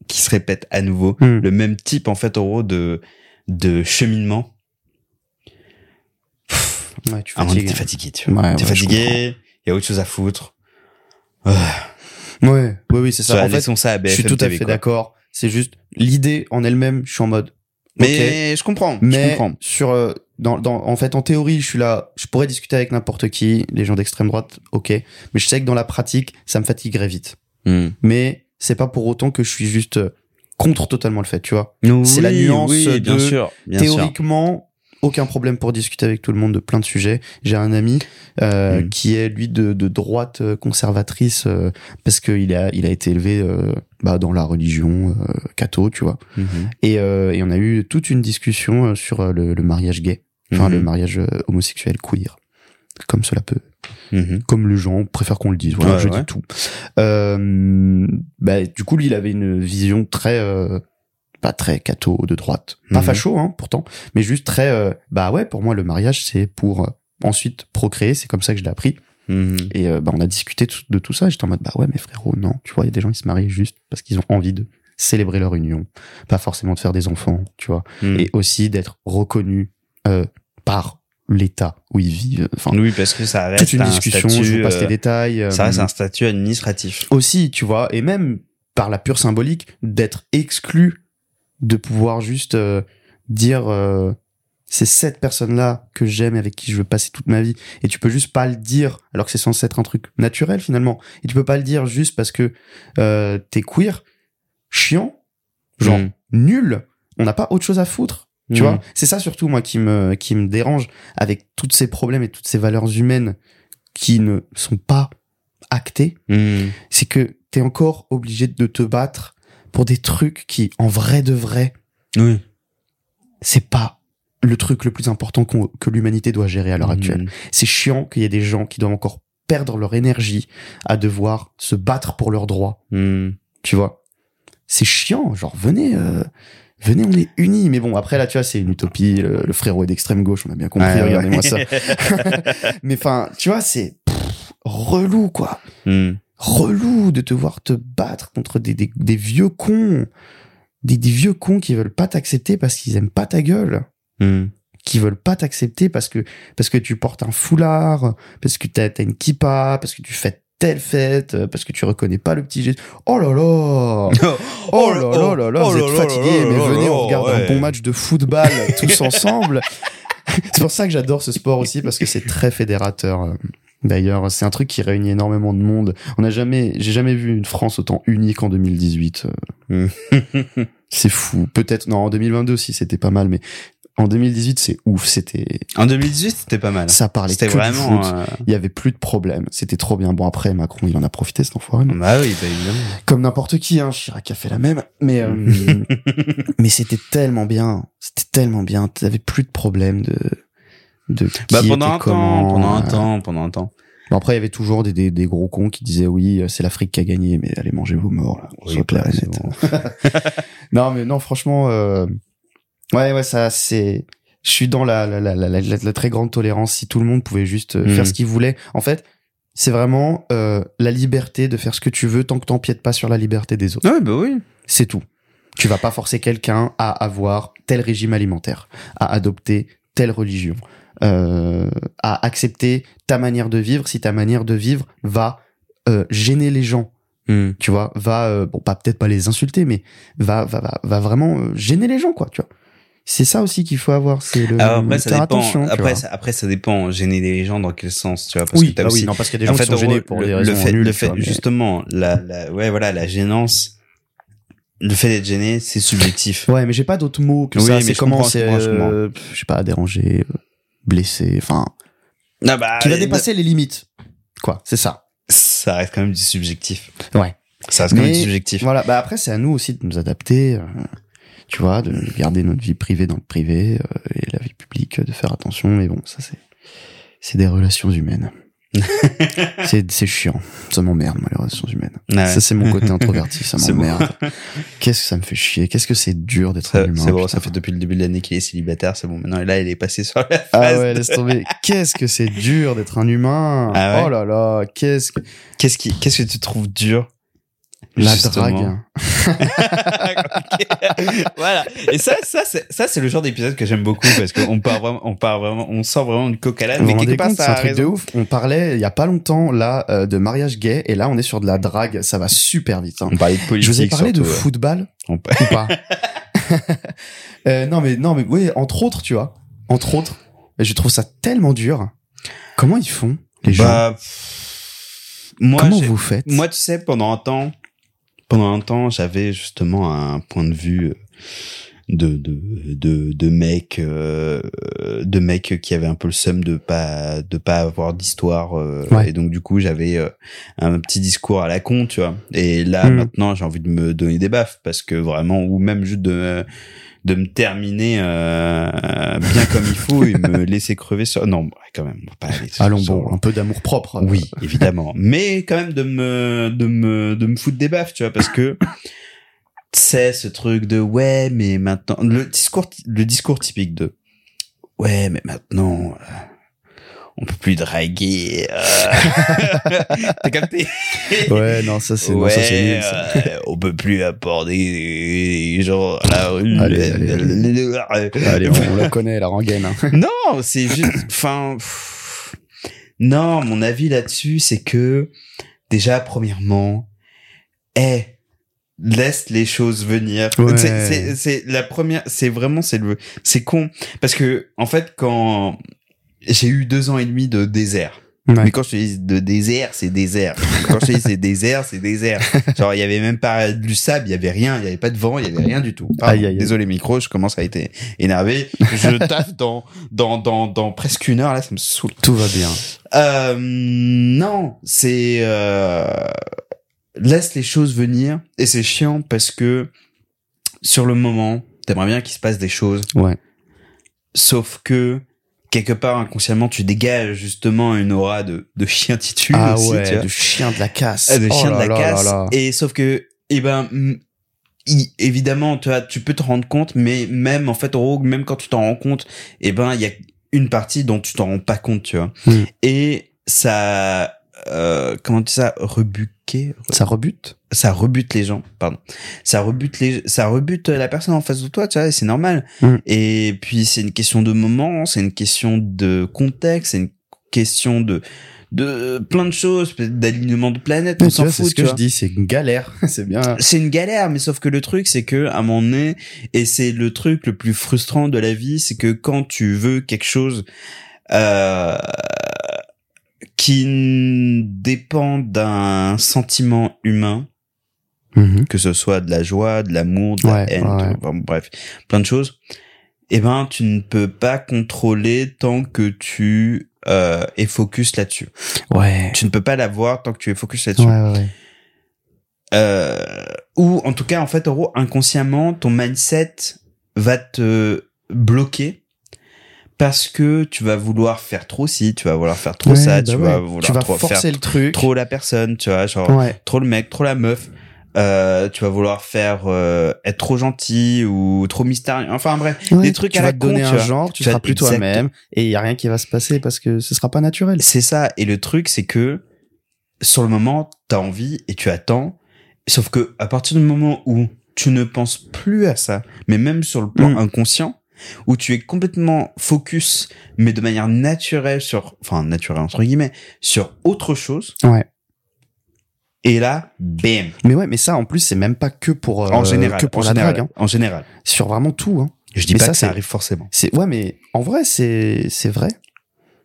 qui se répète à nouveau, Hmm. le même type, en fait, en gros, de, de cheminement, Ouais, tu donné, fatigues. t'es fatigué, tu vois. Ouais, t'es ouais, fatigué, il y a autre chose à foutre. Ouais, oui, oui, c'est ça. En fait, ça à je suis tout à TV, fait d'accord. C'est juste l'idée en elle-même. Je suis en mode. Mais je comprends, je Mais comprends. sur euh, dans, dans en fait en théorie je suis là je pourrais discuter avec n'importe qui les gens d'extrême droite ok mais je sais que dans la pratique ça me fatiguerait vite Hmm. mais c'est pas pour autant que je suis juste euh, contre totalement le fait tu vois Oui, C'est la nuance oui, bien de sûr, bien sûr. théoriquement aucun problème pour discuter avec tout le monde de plein de sujets j'ai un ami euh, Mm. qui est lui de, de droite euh, conservatrice euh, parce qu'il a il a été élevé euh, bah, dans la religion euh, catho tu vois Mhm. et, euh, et on a eu toute une discussion sur le, le mariage gay, enfin Mhm. le mariage euh, homosexuel queer, comme cela peut, Mhm. comme les gens préfèrent qu'on le dise. Voilà, Ouais, je ouais. dis tout. Euh, bah, du coup, lui, il avait une vision très euh, pas très catho de droite, pas Mhm. facho, hein, pourtant, mais juste très euh, bah ouais, pour moi le mariage c'est pour euh, ensuite procréer, c'est comme ça que je l'ai appris. Mhm. Et euh, bah, on a discuté de tout ça. J'étais en mode, bah ouais, mais frérot, non. Tu vois, il y a des gens qui se marient juste parce qu'ils ont envie de célébrer leur union. Pas forcément de faire des enfants, tu vois. Mhm. Et aussi d'être reconnus euh, par l'État où ils vivent. Enfin, Oui, parce que ça reste toute une un discussion, statut, je vous passe les détails. euh, Ça reste un statut administratif. Aussi, tu vois, et même par la pure symbolique, d'être exclu, de pouvoir juste euh, dire... euh, c'est cette personne-là que j'aime et avec qui je veux passer toute ma vie. Et tu peux juste pas le dire, alors que c'est censé être un truc naturel finalement. Et tu peux pas le dire juste parce que euh, t'es queer, chiant, genre Mhm. nul. On n'a pas autre chose à foutre. Tu vois, c'est ça surtout moi qui me qui me dérange avec tous ces problèmes et toutes ces valeurs humaines qui ne sont pas actées. Mhm. C'est que t'es encore obligé de te battre pour des trucs qui, en vrai de vrai, Oui. c'est pas le truc le plus important que l'humanité doit gérer à l'heure actuelle. Mhm. C'est chiant qu'il y ait des gens qui doivent encore perdre leur énergie à devoir se battre pour leurs droits, tu vois? c'est chiant. Genre, venez, euh, venez, on est unis. Mais bon, après, là, tu vois, c'est une utopie. Le, le frérot est d'extrême gauche, on a bien compris. Regardez-moi ça. mais enfin, tu vois, c'est relou, quoi. Hmm. Relou de te voir te battre contre des, des, des vieux cons. Des, des vieux cons qui veulent pas t'accepter parce qu'ils aiment pas ta gueule Hmm. qui veulent pas t'accepter parce que parce que tu portes un foulard, parce que t'as as une kippa, parce que tu fais telle fête, euh, parce que tu reconnais pas le petit geste. Oh là là Oh là là là là, oh vous là êtes là fatigués, là mais là venez, là, on regarde ouais. un bon match de football tous ensemble. c'est pour ça que j'adore ce sport aussi, parce que c'est très fédérateur. euh. D'ailleurs, c'est un truc qui réunit énormément de monde. On n'a jamais, j'ai jamais vu une France autant unie qu'en 2018. euh. C'est fou. Peut-être, non, en 2022 aussi, c'était pas mal, mais en 2018, c'est ouf. C'était, En 2018, c'était pas mal. ça parlait que du vraiment. foot. euh, Il y avait plus de problèmes. C'était trop bien. Bon, après, Macron, il en a profité, cet enfoiré. mais- Bah oui, bah évidemment. Comme n'importe qui, hein. Chirac a fait la même. Mais, euh, mais c'était tellement bien. C'était tellement bien. T'avais plus de problèmes de, de qui Bah pendant un comment, temps, pendant un euh. temps, pendant un temps. Bon, après, il y avait toujours des, des, des gros cons qui disaient oui, euh, c'est l'Afrique qui a gagné, mais allez manger vos morts, là. Oui, Soit clair et net. bon. Non, mais non, franchement, euh, ouais, ouais, ça, c'est, je suis dans la, la, la, la, la, la très grande tolérance. Si tout le monde pouvait juste euh, faire ce qu'il voulait, en fait, c'est vraiment euh, la liberté de faire ce que tu veux tant que t'empiètes pas sur la liberté des autres. Ouais, bah oui. C'est tout. Tu vas pas forcer quelqu'un à avoir tel régime alimentaire, à adopter telle religion, euh, à accepter ta manière de vivre si ta manière de vivre va euh, gêner les gens Hmm. tu vois, va euh, bon pas peut-être pas les insulter, mais va va va, va vraiment euh, gêner les gens quoi, tu vois. C'est ça aussi qu'il faut avoir, c'est le Alors après, ça faire dépend. attention. tu après, ça, après, ça dépend. Gêner les gens dans quel sens, tu vois Parce oui, que t'as bah aussi. oui, non parce qu'il y a des en gens fait, qui sont gênés le- pour le, des le fait, nulles, le tu fait vois, mais- justement, la, la, ouais, voilà, la gênance. Le fait d'être gêné, c'est subjectif. Ouais, mais j'ai pas d'autres mots que Oui, ça. mais C'est comment c'est, euh, je sais pas, déranger, euh, blessé, enfin, Ah bah, qui va euh, dépasser les limites, quoi. C'est ça. Ça reste quand même du subjectif. Ouais. Ça reste quand même du subjectif. Voilà. Bah après, c'est à nous aussi de nous adapter. Tu vois, de garder notre vie privée dans le privé euh, et la vie publique, euh, de faire attention. Mais bon, ça c'est c'est des relations humaines. c'est c'est chiant. Ça m'emmerde, moi, les relations humaines. Ouais. Ça, c'est mon côté introverti. Ça bon. m'emmerde. Qu'est-ce que ça me fait chier? Qu'est-ce que c'est dur d'être un humain C'est bon, putain. ça fait depuis le début de l'année qu'il est célibataire, c'est bon. Maintenant, là, il est passé sur la phase. Ah ouais, de- laisse tomber. Qu'est-ce que c'est dur d'être un humain? Ah ouais Oh là là, qu'est-ce que... Qu'est-ce qui, qu'est-ce que tu trouves dur? La Justement. drague. Voilà. Et ça, ça, c'est, ça, c'est le genre d'épisode que j'aime beaucoup parce qu'on part vraiment, on part vraiment, on sort vraiment une Vous mais quelque part, c'est un truc de ouf. On parlait il y a pas longtemps là euh, de mariage gay et là on est sur de la drague. Ça va super vite. hein. On parlait de politique. Je vous ai parlé de ouais. football On- ou pas Euh, Non mais non mais oui, entre autres, tu vois, entre autres, je trouve ça tellement dur. Comment ils font les gens? Bah, pff, moi, Comment vous faites? moi, tu sais, pendant un temps, pendant un temps, j'avais justement un point de vue euh, de de de, de mec euh, de mec qui avait un peu le seum de pas de pas avoir d'histoire euh, Ouais. et donc du coup j'avais euh, un petit discours à la con tu vois et là Mm. maintenant j'ai envie de me donner des baffes parce que vraiment ou même juste de de me terminer euh, bien comme il faut et me laisser crever sur non quand même on va pas aller sur- Allons sur- bon, un peu d'amour propre. oui, évidemment. Mais quand même de me, de me, de me foutre des baffes, tu vois, parce que c'est ce truc de ouais, mais maintenant le discours, le discours typique de ouais, mais maintenant euh, on peut plus draguer. Euh... T'as capté Ouais, non, ça c'est Ouais, nul, ça. euh, on peut plus aborder les gens à la rue. Allez, allez, Allez, on, on la connaît, la rengaine. hein. Non, c'est juste, enfin, non, mon avis là-dessus, c'est que déjà, premièrement, eh, laisse les choses venir. Ouais. C'est la première, c'est vraiment, c'est le, c'est con, parce que en fait, quand j'ai eu deux ans et demi de désert. Ouais. Mais quand je te dis de désert, c'est désert. Quand je te dis c'est désert, c'est désert. Genre, il y avait même pas du sable, il y avait rien, il y avait pas de vent, il y avait rien du tout. Pardon, Aïe, aïe, aïe. Désolé micro, je commence à être énervé. Je taffe dans, dans, dans, dans presque une heure, là, ça me saoule. Tout va bien. Euh, non, c'est, euh, laisse les choses venir. Et c'est chiant parce que, sur le moment, t'aimerais bien qu'il se passe des choses. Ouais. Sauf que, quelque part, inconsciemment, tu dégages justement une aura de, de chien titu Ah aussi, tu vois. de chien de la casse. Ah, de Oh chien de la casse. Et sauf que, eh ben, mm, évidemment, tu vois, tu peux te rendre compte, mais même en fait, gros, même quand tu t'en rends compte, eh ben, il y a une partie dont tu t'en rends pas compte, tu vois. Mm. Et ça, euh, comment tu dis ça, Ça rebute. ça rebute les gens, pardon. Ça rebute les, ça rebute la personne en face de toi, tu vois, c'est normal. Mm. Et puis c'est une question de moment, c'est une question de contexte, c'est une question de de plein de choses, peut-être d'alignement de planètes, on s'en vois, c'est fout, ce tu que vois. je dis, c'est une galère. c'est bien. C'est une galère, mais sauf que le truc, c'est que à moment donné, et c'est le truc le plus frustrant de la vie, c'est que quand tu veux quelque chose euh, qui dépend d'un sentiment humain, Mhm. que ce soit de la joie, de l'amour, de la haine, ouais, enfin, bref, plein de choses, eh ben, tu ne peux pas contrôler tant que tu euh, es focus là-dessus. Ouais. Tu ne peux pas l'avoir tant que tu es focus là-dessus. ouais, ouais. Euh, ou en tout cas, en fait, en gros, inconsciemment, ton mindset va te bloquer parce que tu vas vouloir faire trop ci, tu vas vouloir faire trop Ouais, ça, bah tu ouais. vas vouloir tu vas trop forcer faire le truc. trop la personne, tu vois, genre Ouais. trop le mec, trop la meuf. Euh, tu vas vouloir faire euh, être trop gentil ou trop mystérieux. Enfin bref, des trucs tu à vas la te donner tu un vois. genre, tu Tu seras plus toi-même et il y a rien qui va se passer parce que ce sera pas naturel. C'est ça. Et le truc, c'est que sur le moment, t'as envie et tu attends. Sauf que à partir du moment où tu ne penses plus à ça, mais même sur le plan Mm. inconscient, où tu es complètement focus, mais de manière naturelle sur, enfin naturelle entre guillemets, sur autre chose. Ouais. Et là, bam. Mais ouais, mais ça en plus c'est même pas que pour euh, en général, que pour en la général, drague, hein. en général. sur vraiment tout. Hein. Je dis Mais pas ça, que ça arrive forcément. C'est ouais, mais en vrai c'est c'est vrai.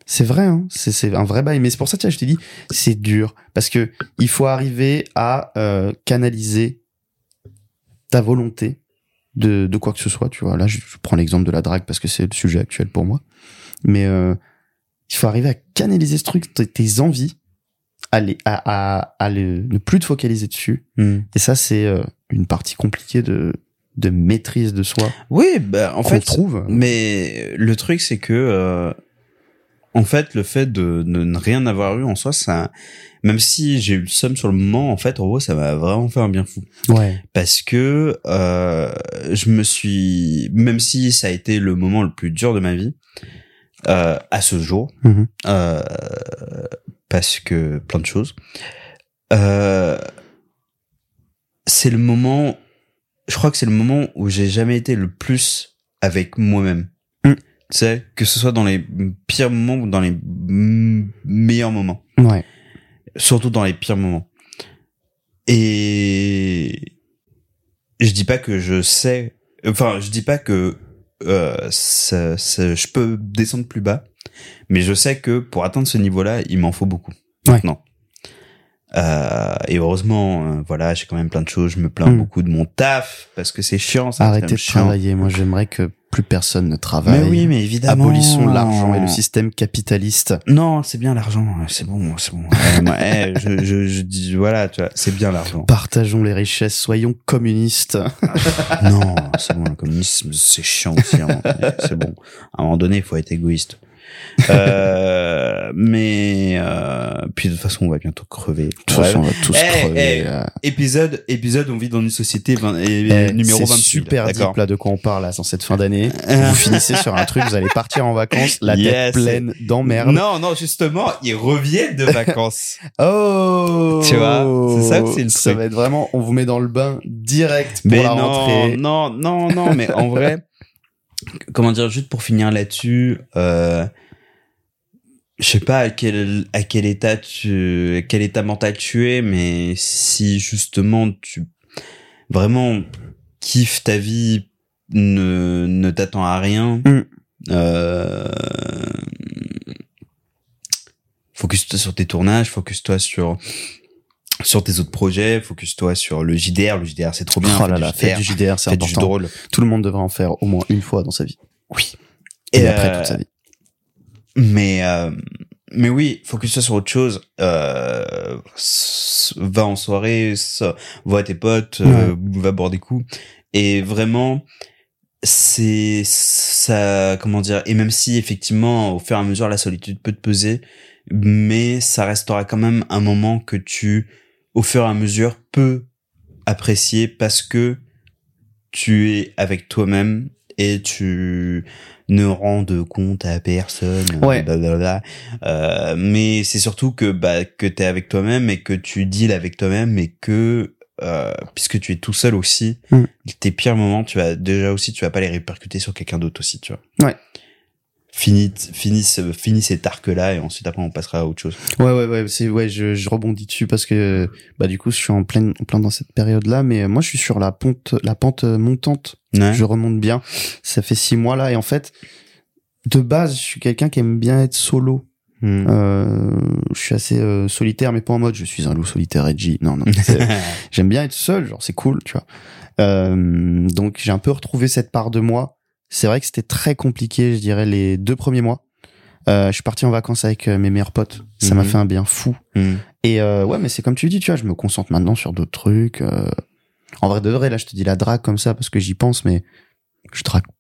C'est vrai, hein. c'est c'est un vrai bail. Mais c'est pour ça, tiens, je t'ai dit, c'est dur parce que il faut arriver à euh, canaliser ta volonté de, de quoi que ce soit. Tu vois, là, je, je prends l'exemple de la drague parce que c'est le sujet actuel pour moi. Mais euh, il faut arriver à canaliser ce truc, tes, tes envies, à, les, à, à, à le- ne plus te focaliser dessus. Et ça, c'est euh, une partie compliquée de, de maîtrise de soi. Oui, bah, en fait, trouve. Mais le truc, c'est que, euh, en fait, le fait de, de ne rien avoir eu en soi, ça, même si j'ai eu le somme sur le moment, en fait, en gros, ça m'a vraiment fait un bien fou. Ouais. Parce que euh, je me suis, même si ça a été le moment le plus dur de ma vie, euh, à ce jour, Mhm. euh, parce que plein de choses, euh, c'est le moment, je crois que c'est le moment où j'ai jamais été le plus avec moi-même. Tu sais, que ce soit dans les pires moments ou dans les meilleurs moments. Ouais. Surtout dans les pires moments. Et je dis pas que je sais, enfin, je dis pas que euh, ça- ça- je peux descendre plus bas, mais je sais que pour atteindre ce niveau-là, il m'en faut beaucoup. Ouais. Euh, et heureusement, euh, voilà, j'ai quand même plein de choses. Je me plains Mm. beaucoup de mon taf parce que c'est chiant. Arrêtez de chiant. travailler. Moi, j'aimerais que plus personne ne travaille. Mais oui, mais évidemment. Abolissons l'argent et le système capitaliste. Non, c'est bien l'argent. C'est bon, c'est bon. Ouais, moi, eh, je, je, je dis, voilà, tu vois, c'est bien l'argent. Partageons les richesses, soyons communistes. Non, c'est bon, le communisme, c'est chiant aussi. hein. C'est bon. À un moment donné, il faut être égoïste. Euh, mais euh, puis de toute façon, on va bientôt crever. De toute façon, on va tous Eh, crever. eh, euh. Épisode, épisode, on vit dans une société 20, et- Eh, numéro c'est 28. super deep là de quoi on parle là dans cette fin d'année. Vous finissez sur un truc, vous allez partir en vacances, la Yes. tête pleine d'emmerdes. Non, non, justement, ils reviennent de vacances. Oh Tu vois, c'est ça que c'est le Ça truc. va être vraiment, on vous met dans le bain direct pour mais la non, rentrée. non, non, non, mais en vrai, comment dire, juste pour finir là-dessus, euh, je sais pas à quel, à quel état tu, à quel état mental tu es, mais si justement tu vraiment kiffes ta vie, ne, ne t'attends à rien, Mm. euh, focus-toi sur tes tournages, focus-toi sur, sur tes autres projets, focus-toi sur le JDR, le JDR c'est trop bien. oh fais là du là, JDR, faites du JDR, c'est faites du important. drôle. Tout le monde devrait en faire au moins une fois dans sa vie. Oui. Et, Et, après euh, toute sa vie. Mais euh, mais oui, focus-toi sur autre chose. Euh, va en soirée, so- vois tes potes, euh, va boire des coups. Et vraiment, c'est ça, comment dire. Et même si effectivement, au fur et à mesure, la solitude peut te peser, mais ça restera quand même un moment que tu, au fur et à mesure, peux apprécier parce que tu es avec toi-même et tu ne rends de compte à personne. Ouais. blablabla. Euh, mais c'est surtout que bah que t'es avec toi-même et que tu deals avec toi-même et que euh, puisque tu es tout seul aussi, Mm. tes pires moments, tu vas déjà aussi, tu vas pas les répercuter sur quelqu'un d'autre aussi, tu vois. Ouais. Fini, fini, ce- fini cet arc-là et ensuite après on passera à autre chose. Ouais, ouais, ouais, c'est, ouais, je, je rebondis dessus parce que, bah, du coup, je suis en plein, en plein dans cette période-là, mais euh, moi, je suis sur la pente, la pente montante. Ouais. Je remonte bien. Ça fait six mois là, et en fait, de base, je suis quelqu'un qui aime bien être solo. Mm. Euh, je suis assez euh, solitaire, mais pas en mode je suis un loup solitaire edgy. Non, non. J'aime bien être seul, genre c'est cool, tu vois. Euh, donc j'ai un peu retrouvé cette part de moi. C'est vrai que c'était très compliqué, je dirais, les deux premiers mois. Euh, je suis parti en vacances avec euh, mes meilleurs potes. Ça m'a Mhm. fait un bien fou. Mm. Et euh, ouais, mais c'est comme tu dis, tu vois, je me concentre maintenant sur d'autres trucs. euh. En vrai de vrai, là, je te dis la drague comme ça parce que j'y pense, mais je drague pas. Mhm.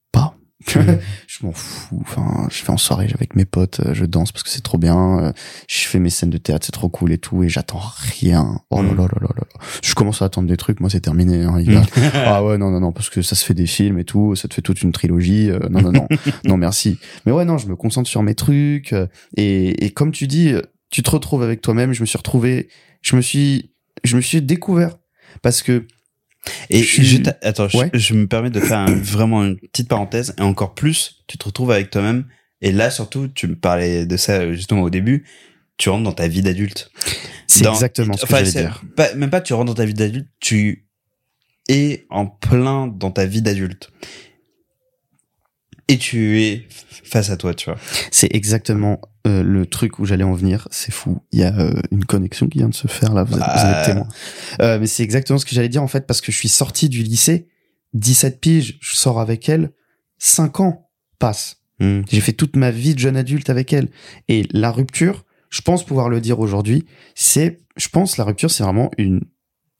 je m'en fous. Enfin, je fais en soirée avec mes potes, euh, je danse parce que c'est trop bien. euh, Je fais mes scènes de théâtre, c'est trop cool et tout, et j'attends rien. Oh là Mhm. là là là là. Je commence à attendre des trucs, moi c'est terminé. Hein, il va- ah ouais, non, non, non, parce que ça se fait des films et tout, ça te fait toute une trilogie. euh, non, non, non, non, merci. Mais ouais, non, je me concentre sur mes trucs. euh, et, et comme tu dis, tu te retrouves avec toi-même. Je me suis retrouvé, je me suis, je me suis découvert parce que Et Je suis- je t'a- attends, je- Ouais. je, me permets de faire un- vraiment une petite parenthèse et encore plus, tu te retrouves avec toi-même et là surtout, tu me parlais de ça justement au début, tu rentres dans ta vie d'adulte. c'est exactement ce que j'allais dire. pas- même pas tu rentres dans ta vie d'adulte, tu es en plein dans ta vie d'adulte. Et tu es face à toi, tu vois. C'est exactement euh, le truc où j'allais en venir. C'est fou. Il y a euh, une connexion qui vient de se faire là. Vous êtes, vous Ah. êtes témoin. Euh, mais c'est exactement ce que j'allais dire en fait parce que je suis sorti du lycée, 17 piges, je sors avec elle, 5 ans passent. Mm. J'ai fait toute ma vie de jeune adulte avec elle. Et la rupture, je pense pouvoir le dire aujourd'hui, c'est, je pense, la rupture, c'est vraiment une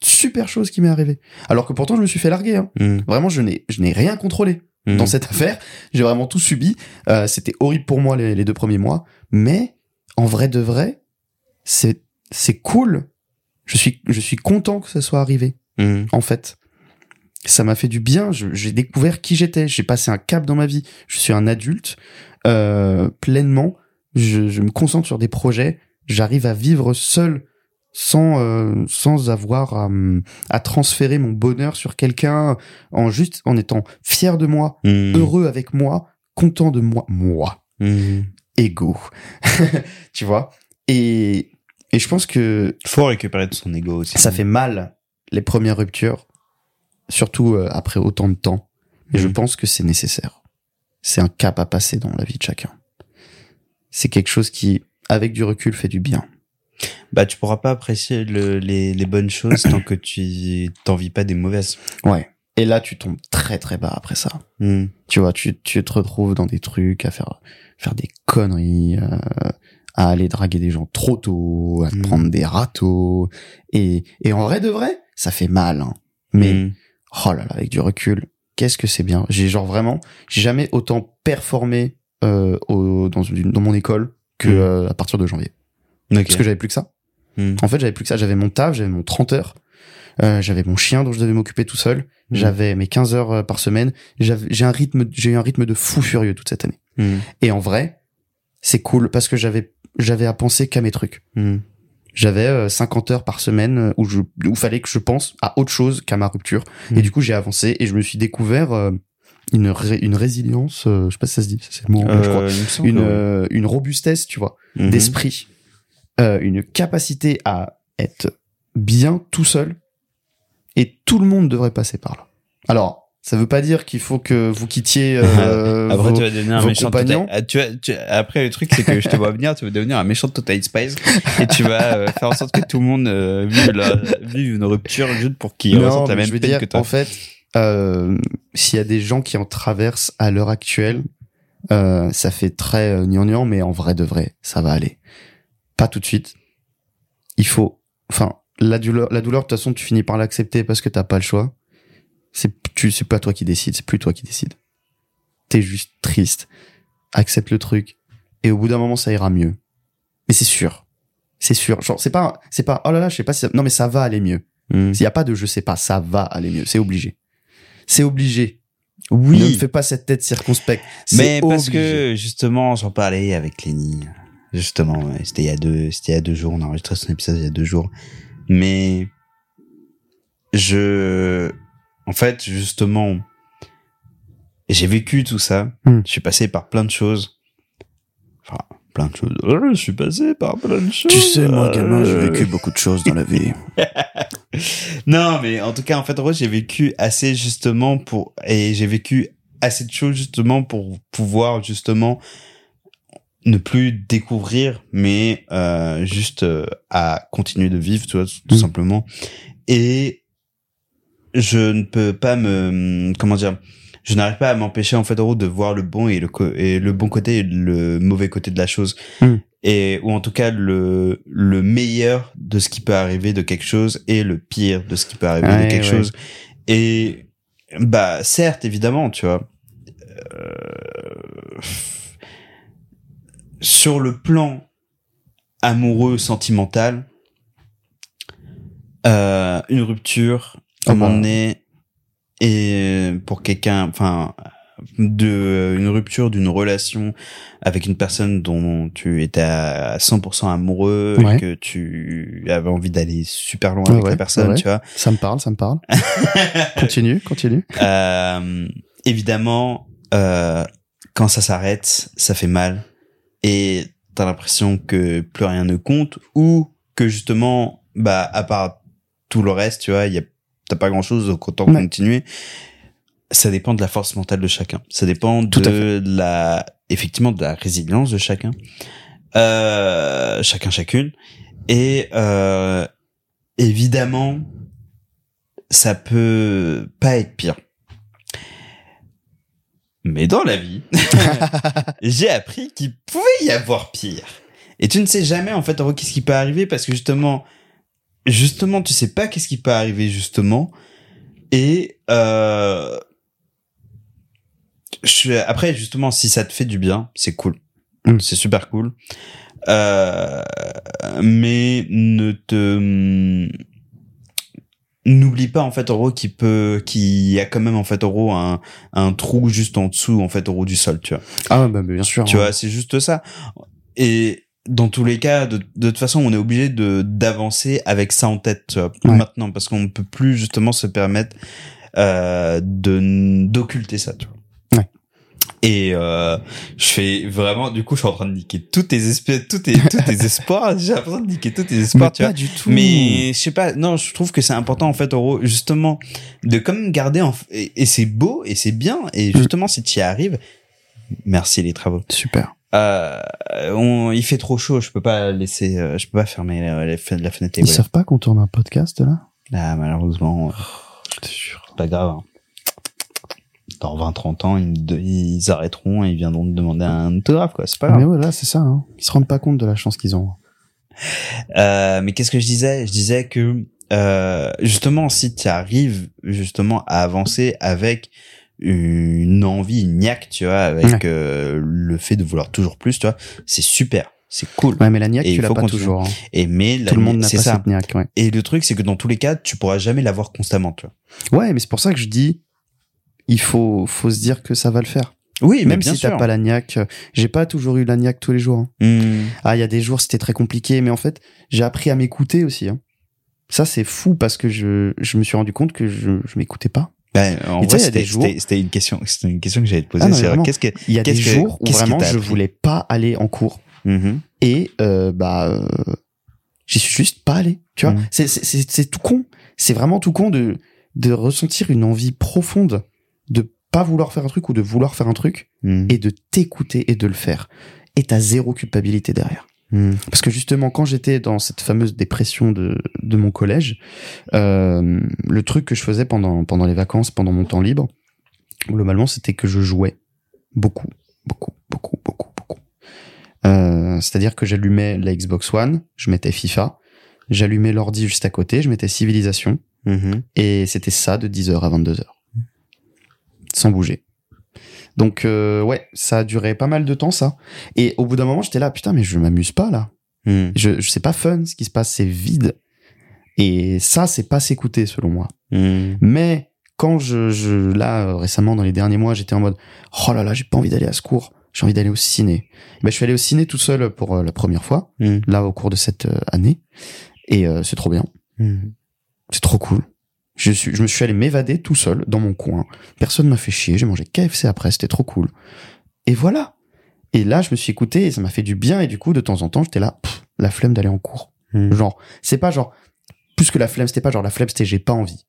super chose qui m'est arrivée. Alors que pourtant, je me suis fait larguer. Hein. Mm. Vraiment, je n'ai, je n'ai rien contrôlé Dans cette affaire. J'ai vraiment tout subi. Euh, c'était horrible pour moi les, les deux premiers mois. Mais, en vrai de vrai, c'est, c'est cool. Je suis, je suis content que ça soit arrivé Mm. en fait. Ça m'a fait du bien. J'ai découvert qui j'étais. J'ai passé un cap dans ma vie. Je suis un adulte euh, pleinement. Je, je me concentre sur des projets. J'arrive à vivre seul sans euh, sans avoir à, à transférer mon bonheur sur quelqu'un en juste en étant fier de moi, Mm. heureux avec moi, content de moi, moi, Mm. ego. tu vois? Et et je pense que Faut récupérer de son ego aussi. ça fait mal les premières ruptures, surtout euh, après autant de temps. Et je Mhm. pense que c'est nécessaire. C'est un cap à passer dans la vie de chacun. C'est quelque chose qui, avec du recul, fait du bien. Bah, tu pourras pas apprécier le, les, les bonnes choses tant que tu t'en vis pas des mauvaises. Ouais. Et là, tu tombes très très bas après ça. Mm. Tu vois, tu, tu te retrouves dans des trucs à faire, faire des conneries, euh, à aller draguer des gens trop tôt, à te Mhm. prendre des râteaux. Et, et en vrai de vrai, ça fait mal. hein. Mais Mm. oh là là, avec du recul, qu'est-ce que c'est bien. J'ai genre vraiment, j'ai jamais autant performé euh, au, dans, une, dans mon école que euh, à partir de janvier. Ok. Parce que j'avais plus que ça. Mm. En fait, j'avais plus que ça. J'avais mon taf, j'avais mon 30 heures, euh, j'avais mon chien dont je devais m'occuper tout seul, Mm. j'avais mes 15 heures euh, par semaine. J'ai un rythme, j'ai eu un rythme de fou furieux toute cette année. Mm. Et en vrai, c'est cool parce que j'avais, j'avais à penser qu'à mes trucs. J'avais euh, 50 heures par semaine euh, où je, où fallait que je pense à autre chose qu'à ma rupture. Et du coup, j'ai avancé et je me suis découvert euh, une, ré- une résilience, euh, je sais pas si ça se dit, c'est le mot anglais, je crois. Euh, Une, euh, une robustesse, tu vois, Mhm. d'esprit, euh, une capacité à être bien tout seul. Et tout le monde devrait passer par là. Alors, ça veut pas dire qu'il faut que vous quittiez euh, Après, vos- tu vas devenir un méchant compagnons. Total- ah, tu vas- tu- Après, le truc, c'est que je te vois venir, tu vas devenir un méchant Total Spice et tu vas euh, faire en sorte que tout le monde euh, vive, la- vive une rupture juste pour qu'ils ressentent la même je veux peine dire, que toi. en fait, euh, s'il y a des gens qui en traversent à l'heure actuelle, euh, ça fait très gnangnan, mais en vrai de vrai, ça va aller. Pas tout de suite. Il faut, enfin, la douleur, la douleur, de toute façon, tu finis par l'accepter parce que t'as pas le choix. C'est, tu, c'est pas toi qui décides, c'est plus toi qui décides. T'es juste triste. Accepte le truc. Et au bout d'un moment, ça ira mieux. Mais c'est sûr. C'est sûr. Genre, c'est pas, c'est pas, oh là là, je sais pas si ça- non, mais ça va aller mieux. Mm. Il n'y a pas de je sais pas, ça va aller mieux, c'est obligé. c'est obligé. Oui. Ne fais pas cette tête circonspecte. Mais parce obligé. que justement, j'en parlais avec Lenny. Justement, ouais, c'était il y a deux, c'était il y a deux jours. On a enregistré son épisode il y a deux jours. Mais je, en fait, justement, j'ai vécu tout ça. Hmm. Je suis passé par plein de choses. Enfin, plein de choses. Oh, Je suis passé par plein de choses. Tu sais, moi, gamin, j'ai Euh, vécu beaucoup de choses dans la vie. non, mais en tout cas, en fait, en vrai, j'ai vécu assez justement pour et j'ai vécu assez de choses justement pour pouvoir justement ne plus découvrir, mais euh, juste euh, à continuer de vivre, tu vois, tout Mm. simplement. Et je ne peux pas me comment dire, je n'arrive pas à m'empêcher en fait en gros de voir le bon et le et le bon côté et le mauvais côté de la chose. Mm. Et ou en tout cas le le meilleur de ce qui peut arriver de quelque chose et le pire de ce qui peut arriver Ouais, de quelque ouais. chose. Et bah certes évidemment, tu vois. euh, sur le plan amoureux sentimental euh, une rupture Ah bah. moment donné et pour quelqu'un enfin de une rupture d'une relation avec une personne dont tu étais à 100% amoureux Ouais. et que tu avais envie d'aller super loin Ouais, avec ouais, la personne ouais. tu vois Ça me parle, ça me parle. continue, continue. euh, évidemment, euh, quand ça s'arrête, ça fait mal et t'as l'impression que plus rien ne compte ou que justement, bah, à part tout le reste, tu vois, y a, t'as pas grand chose, donc autant Ouais. continuer. Ça dépend de la force mentale de chacun. Ça dépend Tout de la, effectivement, de la résilience de chacun. Euh, chacun, chacune. Et, euh, évidemment, ça peut pas être pire. Mais dans la vie, j'ai appris qu'il pouvait y avoir pire. Et tu ne sais jamais, en fait, en gros, qu'est-ce qui peut arriver parce que justement, justement, tu sais pas qu'est-ce qui peut arriver, justement. Et, euh, je suis, après, justement, si ça te fait du bien, c'est cool. Mm. C'est super cool. Euh, mais ne te, n'oublie pas en fait en gros qu'il peut qu'il y a quand même en fait en gros un, un trou juste en dessous en fait en gros du sol tu vois Ah, bah, bien sûr. tu hein. vois c'est juste ça et dans tous les cas de, de toute façon on est obligé de d'avancer avec ça en tête tu vois, Ouais. maintenant parce qu'on ne peut plus justement se permettre euh, de d'occulter ça tu vois. Et euh, je fais vraiment du coup je suis en train de niquer tous tes espoirs tous tes tous tes espoirs j'ai l'impression de niquer tous tes espoirs Mais tu vois pas du tout. mais je sais pas, non, je trouve que c'est important en fait, gros, justement, de comme garder en et, et c'est beau et c'est bien et Mm. justement si tu y arrives, merci les travaux. Super. Euh, on, il fait trop chaud, je peux pas laisser, euh, je peux pas fermer la, la fen- la fenêtre. Ils savent pas qu'on tourne un podcast, là? Là, malheureusement, Je te jure. c'est pas grave. hein. Dans 20-30 ans, ils, arrêteront et ils viendront te demander un autographe, quoi. C'est pas grave. Mais voilà, c'est ça. Hein. Ils se rendent pas compte de la chance qu'ils ont. Euh, mais qu'est-ce que je disais? Je disais que euh, justement, si tu arrives justement à avancer avec une envie, une niaque, tu vois, avec Ouais. euh, le fait de vouloir toujours plus, tu vois, c'est super, c'est cool. Ouais, mais la niaque, Et tu l'as pas continuer. toujours. hein. Et mais la Tout le monde n'a pas ça. cette niaque, ouais. Et le truc, c'est que dans tous les cas, tu pourras jamais l'avoir constamment, tu vois. Ouais, mais c'est pour ça que je dis, il faut, faut se dire que ça va le faire. Oui, Même si t'as pas la niaque, euh, j'ai pas toujours eu la niaque tous les jours. hein. Hmm. Ah, il y a des jours c'était très compliqué, mais en fait, j'ai appris à m'écouter aussi. hein. Ça, c'est fou parce que je, je me suis rendu compte que je, je m'écoutais pas. Ben, en Et vrai, c'était jours- une question, c'était une question que j'allais te poser. Ah qu'est-ce que, Il y a des jours où vraiment je voulais pas aller en cours Mhm. et euh, bah euh, j'y suis juste pas allé. Tu vois, c'est c'est tout con. C'est vraiment tout con de de ressentir une envie profonde de pas vouloir faire un truc ou de vouloir faire un truc Mhm. et de t'écouter et de le faire. Et t'as zéro culpabilité derrière. Mhm. Parce que justement, quand j'étais dans cette fameuse dépression de, de mon collège, euh, le truc que je faisais pendant, pendant les vacances, pendant mon temps libre, globalement, c'était que je jouais beaucoup, beaucoup, beaucoup, beaucoup, beaucoup. Euh, C'est-à-dire que j'allumais la Xbox One, je mettais FIFA, j'allumais l'ordi juste à côté, je mettais Civilisation, Mhm. et c'était ça de 10h à 22h. Sans bouger. Donc euh, ouais, ça a duré pas mal de temps ça. Et au bout d'un moment, j'étais là, putain, mais je m'amuse pas là. Mhm. Je, je sais pas fun ce qui se passe, c'est vide. Et ça, c'est pas s'écouter selon moi. Mhm. Mais quand je, je là récemment dans les derniers mois, j'étais en mode oh là là, j'ai pas envie d'aller à ce cours, j'ai envie d'aller au ciné. Ben, je suis allé au ciné tout seul pour euh, la première fois, Hmm. là au cours de cette euh, année, et c'est trop bien, Hmm. c'est trop cool. Je suis, je me suis allé m'évader tout seul dans mon coin. Personne m'a fait chier. J'ai mangé KFC après, c'était trop cool. Et voilà. Et là, je me suis écouté et ça m'a fait du bien. Et du coup, de temps en temps, j'étais là, pff, la flemme d'aller en cours. Hmm. Genre, c'est pas genre, plus que la flemme, c'était pas genre la flemme, c'était j'ai pas envie.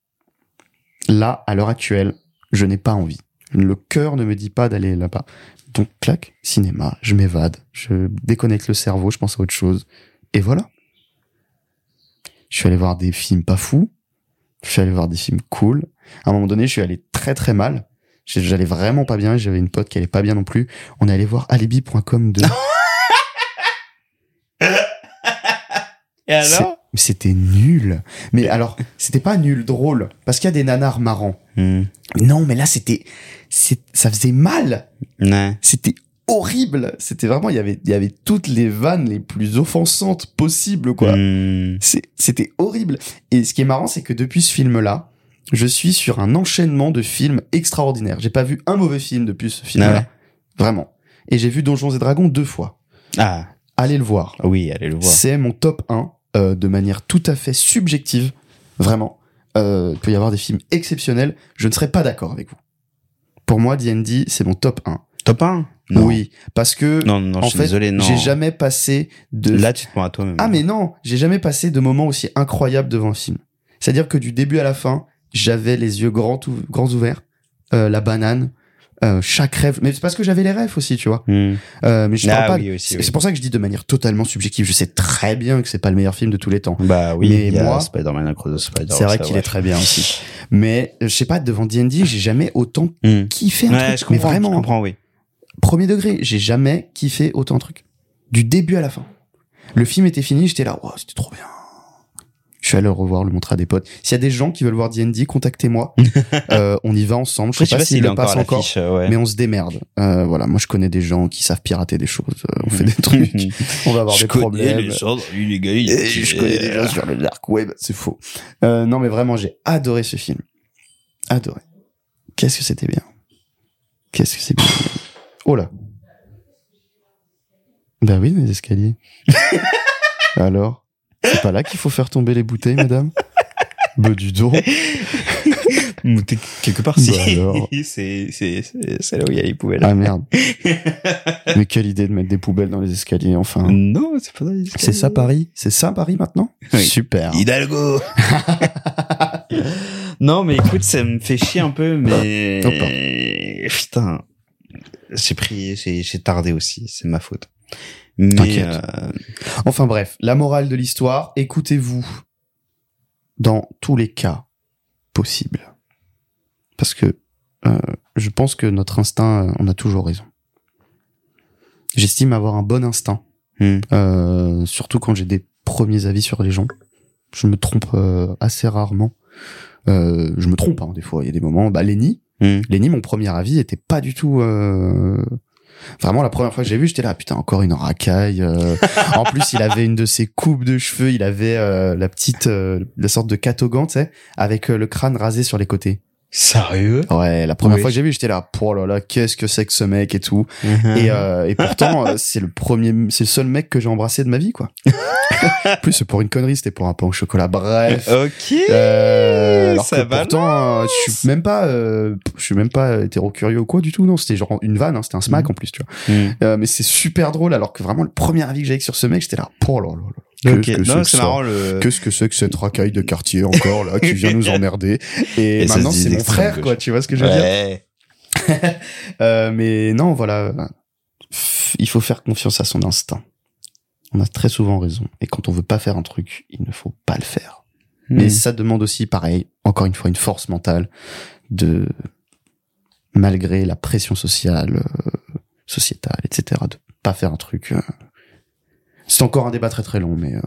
Là, à l'heure actuelle, je n'ai pas envie. Le cœur ne me dit pas d'aller là-bas. Donc, clac, cinéma, je m'évade, je déconnecte le cerveau, je pense à autre chose. Et voilà. Je suis allé voir des films pas fous. Je suis allé voir des films cool. À un moment donné, je suis allé très très mal. J'allais vraiment pas bien. J'avais une pote qui allait pas bien non plus. On est allé voir alibi.com 2. Et alors? C'était nul. Mais alors, c'était pas nul, drôle. Parce qu'il y a des nanars marrants. Hmm. Non, mais là, c'était, ça faisait mal. Ouais. C'était horrible. C'était vraiment, il y avait, il y avait toutes les vannes les plus offensantes possibles, quoi. Hmm. C'était horrible. Et ce qui est marrant, c'est que depuis ce film-là, je suis sur un enchaînement de films extraordinaires. J'ai pas vu un mauvais film depuis ce film-là. Ah. Vraiment. Et j'ai vu Donjons et Dragons deux fois. Ah, Allez le voir. oui, allez le voir. C'est mon top 1 euh, de manière tout à fait subjective. Vraiment. Euh, il peut y avoir des films exceptionnels. Je ne serais pas d'accord avec vous. Pour moi, D&D, c'est mon top 1. Top 1 Non. Oui, parce que Non, non, en je suis fait, désolé, non. j'ai jamais passé de Là, tu te prends à toi-même. Ah mais non, j'ai jamais passé de moments aussi incroyables devant un film. C'est-à-dire que du début à la fin, j'avais les yeux grands, ou- grands ouverts, euh, la banane, euh, chaque rêve. Mais c'est parce que j'avais les rêves aussi, tu vois. Hmm. Euh, mais je Ah parle pas. oui, aussi, c'est oui. c'est pour ça que je dis de manière totalement subjective. Je sais très bien que c'est pas le meilleur film de tous les temps. Bah oui, Mais y moi- Spider-Man Across the Spider. C'est vrai qu'il ouais. est très bien aussi. Mais je sais pas, devant D&D, j'ai jamais autant Hmm. kiffé un Ouais, truc. je mais vraiment, je comprends, oui. Premier degré, j'ai jamais kiffé autant un truc. Du début à la fin. Le film était fini, j'étais là, wow, c'était trop bien. Je suis allé le revoir, le montrer à des potes. S'il y a des gens qui veulent voir D&D, contactez-moi. euh, on y va ensemble. Je Après, sais pas s'il le passe encore, euh, ouais. mais on se démerde. Euh, voilà, moi je connais des gens qui savent pirater des choses. Euh, on fait des trucs, on va avoir je des problèmes. les gens illégaux. Et je connais des gens sur le dark web, c'est faux. Euh, non mais vraiment, j'ai adoré ce film. Adoré. Qu'est-ce que c'était bien. Qu'est-ce que c'est bien. Oh là. Bah oui, les escaliers. Alors C'est pas là qu'il faut faire tomber les bouteilles, madame? Bah du t'es quelque part, Bah si. alors. c'est, c'est, c'est, c'est là où il y a les poubelles. Ah merde. Mais quelle idée de mettre des poubelles dans les escaliers, enfin. Non, c'est pas dans les C'est ça Paris? C'est ça Paris maintenant? Oui. Super. Hidalgo. non, mais écoute, ça me fait chier un peu, mais putain, j'ai pris, j'ai, tardé aussi, c'est ma faute. Mais euh, Enfin bref, la morale de l'histoire, écoutez-vous dans tous les cas possibles. Parce que euh, je pense que notre instinct, euh, on a toujours raison. J'estime avoir un bon instinct, hmm, euh, surtout quand j'ai des premiers avis sur les gens. Je me trompe euh, assez rarement. Euh, je me trompe hein, des fois. Il y a des moments. Bah Lenny, hmm. Lenny, mon premier avis était pas du tout. euh, Vraiment, la première fois que j'ai vu, j'étais là, putain, encore une racaille. euh. en plus, il avait une de ses coupes de cheveux. Il avait euh, la petite, euh, la sorte de catogan, tu sais, avec le crâne rasé sur les côtés. Sérieux? Ouais, la première Oui. fois que j'ai vu, j'étais là, oh là là, qu'est-ce que c'est que ce mec et tout. Mhm. Et, euh, et pourtant, euh, c'est le premier, c'est le seul mec que j'ai embrassé de ma vie, quoi. en plus, c'est pour une connerie, c'était pour un pain au chocolat. Bref. Ok. Euh, alors ça que va. pourtant, euh, je suis même pas, euh, je suis même pas hétéro curieux ou quoi du tout. Non, c'était genre une vanne, hein, c'était un smack Mhm. en plus, tu vois. Euh, mais c'est super drôle, alors que vraiment le premier avis que j'avais sur ce mec, j'étais là, oh là là là. Que c'est Non, que c'est marrant le. Que c'est que cette racaille de quartier encore là qui vient nous emmerder Et, maintenant c'est mon frère quoi, tu vois ce que je veux dire. Euh, Mais non, voilà, il faut faire confiance à son instinct. On a très souvent raison. Et quand on veut pas faire un truc, il ne faut pas le faire. Mais Hmm. ça demande aussi, pareil, encore une fois, une force mentale de, malgré la pression sociale, euh, sociétale, etc., de pas faire un truc. euh. C'est encore un débat très très long, mais euh,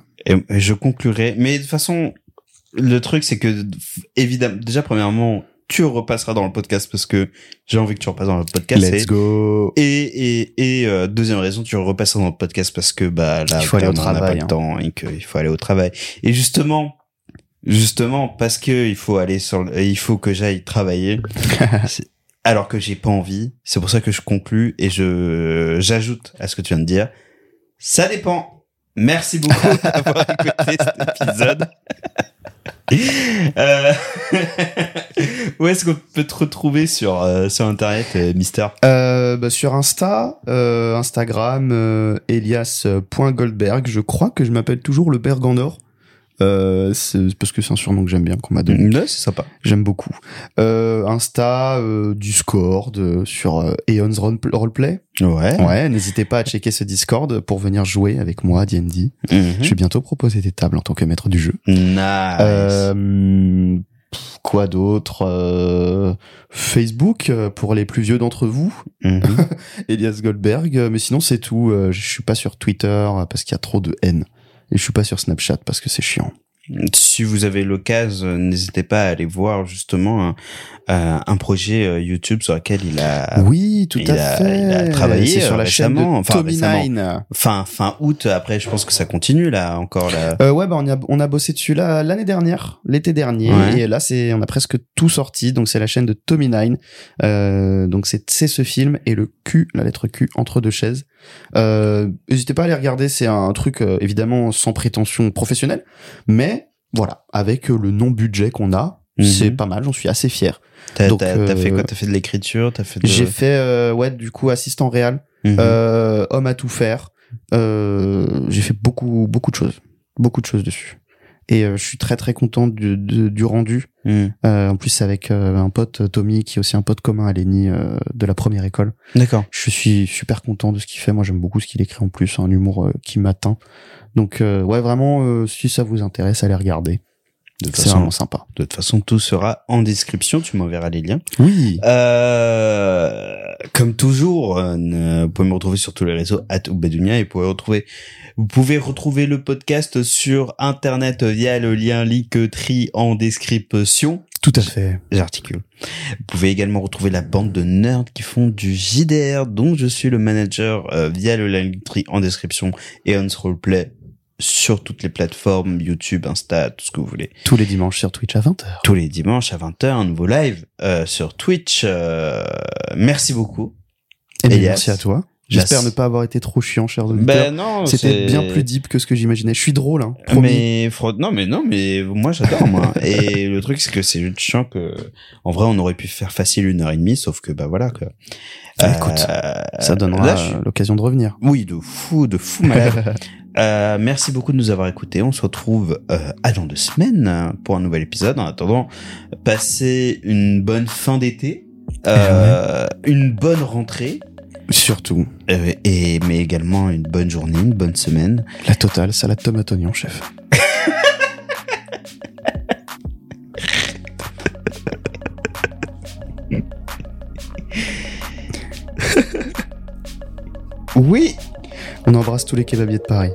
Et et je conclurai. Mais de toute façon, le truc, c'est que, évidemment, déjà, premièrement, tu repasseras dans le podcast parce que j'ai envie que tu repasses dans le podcast. let's et, go. et, et, et, euh, deuxième raison, tu repasseras dans le podcast parce que, bah, là, Il faut aller au vraiment, on n'a travail, pas hein. le temps et qu'il faut aller au travail. Et justement, justement parce que il faut aller sur, le- il faut que j'aille travailler. alors que j'ai pas envie. C'est pour ça que je conclus et je j'ajoute à ce que tu viens de dire. Ça dépend. Merci beaucoup d'avoir écouté cet épisode. Euh, Où est-ce qu'on peut te retrouver sur euh, sur internet, euh, Mister? Euh, bah, sur Insta, euh, Instagram, Elias.goldberg. Je crois que je m'appelle toujours le Berg en or. Euh, c'est parce que c'est un surnom que j'aime bien, qu'on m'a donné. Ouais, c'est sympa. J'aime beaucoup. Euh, Insta, euh, Discord, euh, sur euh, Eon's Role- Roleplay. Ouais. Ouais, n'hésitez pas à checker ce Discord pour venir jouer avec moi à D&D. Mhm. Je vais bientôt proposer des tables en tant que maître du jeu. Nice. Euh, quoi d'autre Euh, Facebook euh, pour les plus vieux d'entre vous, Mhm. Elias Goldberg. Euh, Mais sinon c'est tout. Euh, Je suis pas sur Twitter euh, parce qu'il y a trop de haine. Et je suis pas sur Snapchat parce que c'est chiant. Si vous avez l'occasion, euh, n'hésitez pas à aller voir justement un, euh, un projet euh, YouTube sur lequel il a oui, tout il à a- fait. il a travaillé, C'est sur euh, la chaîne de enfin, Tommy. Nine. fin fin août. Après, je pense que ça continue là encore là. Euh, ouais, bah on a, on a bossé dessus là l'année dernière, l'été dernier, Ouais. et là c'est on a presque tout sorti. Donc c'est la chaîne de Tommy Nine. Euh, donc c'est c'est ce film et le Q, la lettre Q entre deux chaises. Euh, N'hésitez pas à aller regarder. C'est un truc euh, évidemment sans prétention professionnelle, mais voilà, avec euh, le non budget qu'on a, Mhm. c'est pas mal. J'en suis assez fier. T'as donc, t'as- t'as fait quoi? T'as fait de l'écriture T'as fait de... J'ai fait euh, ouais du coup assistant réel, Mhm. euh, homme à tout faire. Euh, j'ai fait beaucoup beaucoup de choses, beaucoup de choses dessus. Et euh, je suis très très content du, du, du rendu. Mhm. Euh, en plus c'est avec euh, un pote Tommy qui est aussi un pote commun à Lenny euh, de la première école. D'accord. Je suis super content de ce qu'il fait. Moi j'aime beaucoup ce qu'il écrit en plus, un humour euh, qui m'atteint. Donc euh, ouais vraiment euh, si ça vous intéresse allez regarder. De toute façon, vraiment sympa. de toute façon, tout sera en description. Tu m'enverras les liens. Oui. Euh, comme toujours, euh, vous pouvez me retrouver sur tous les réseaux @oubedounia et vous pouvez retrouver vous pouvez retrouver le podcast sur internet via le lien Linktree en description. Tout à fait. J'articule. Vous pouvez également retrouver la bande de nerds qui font du JDR dont je suis le manager euh, via le lien Linktree en description et on roleplay sur toutes les plateformes YouTube, Insta, tout ce que vous voulez Tous les dimanches sur Twitch à 20h. tous les dimanches à 20h, un nouveau live euh, sur Twitch. Euh, merci beaucoup. Et Elias. merci à toi. J'espère ne pas avoir été trop chiant, chers auditeurs. Ben non, C'était bien plus deep que ce que j'imaginais. Je suis drôle, hein. promis. Mais non, mais non, mais moi j'adore moi. Et le truc c'est que c'est juste chiant que, en vrai, on aurait pu faire facile une heure et demie, sauf que bah voilà quoi. Ah, écoute, Ça donnera je euh, l'occasion de revenir. Oui, de fou, de fou malade. Euh, merci beaucoup de nous avoir écoutés. On se retrouve euh, à dans deux semaines pour un nouvel épisode. En attendant, passez une bonne fin d'été, euh, une bonne rentrée, Surtout, euh, et mais également une bonne journée, une bonne semaine. la totale salade tomate oignon, chef. Oui. On embrasse tous les kebabiers de Paris.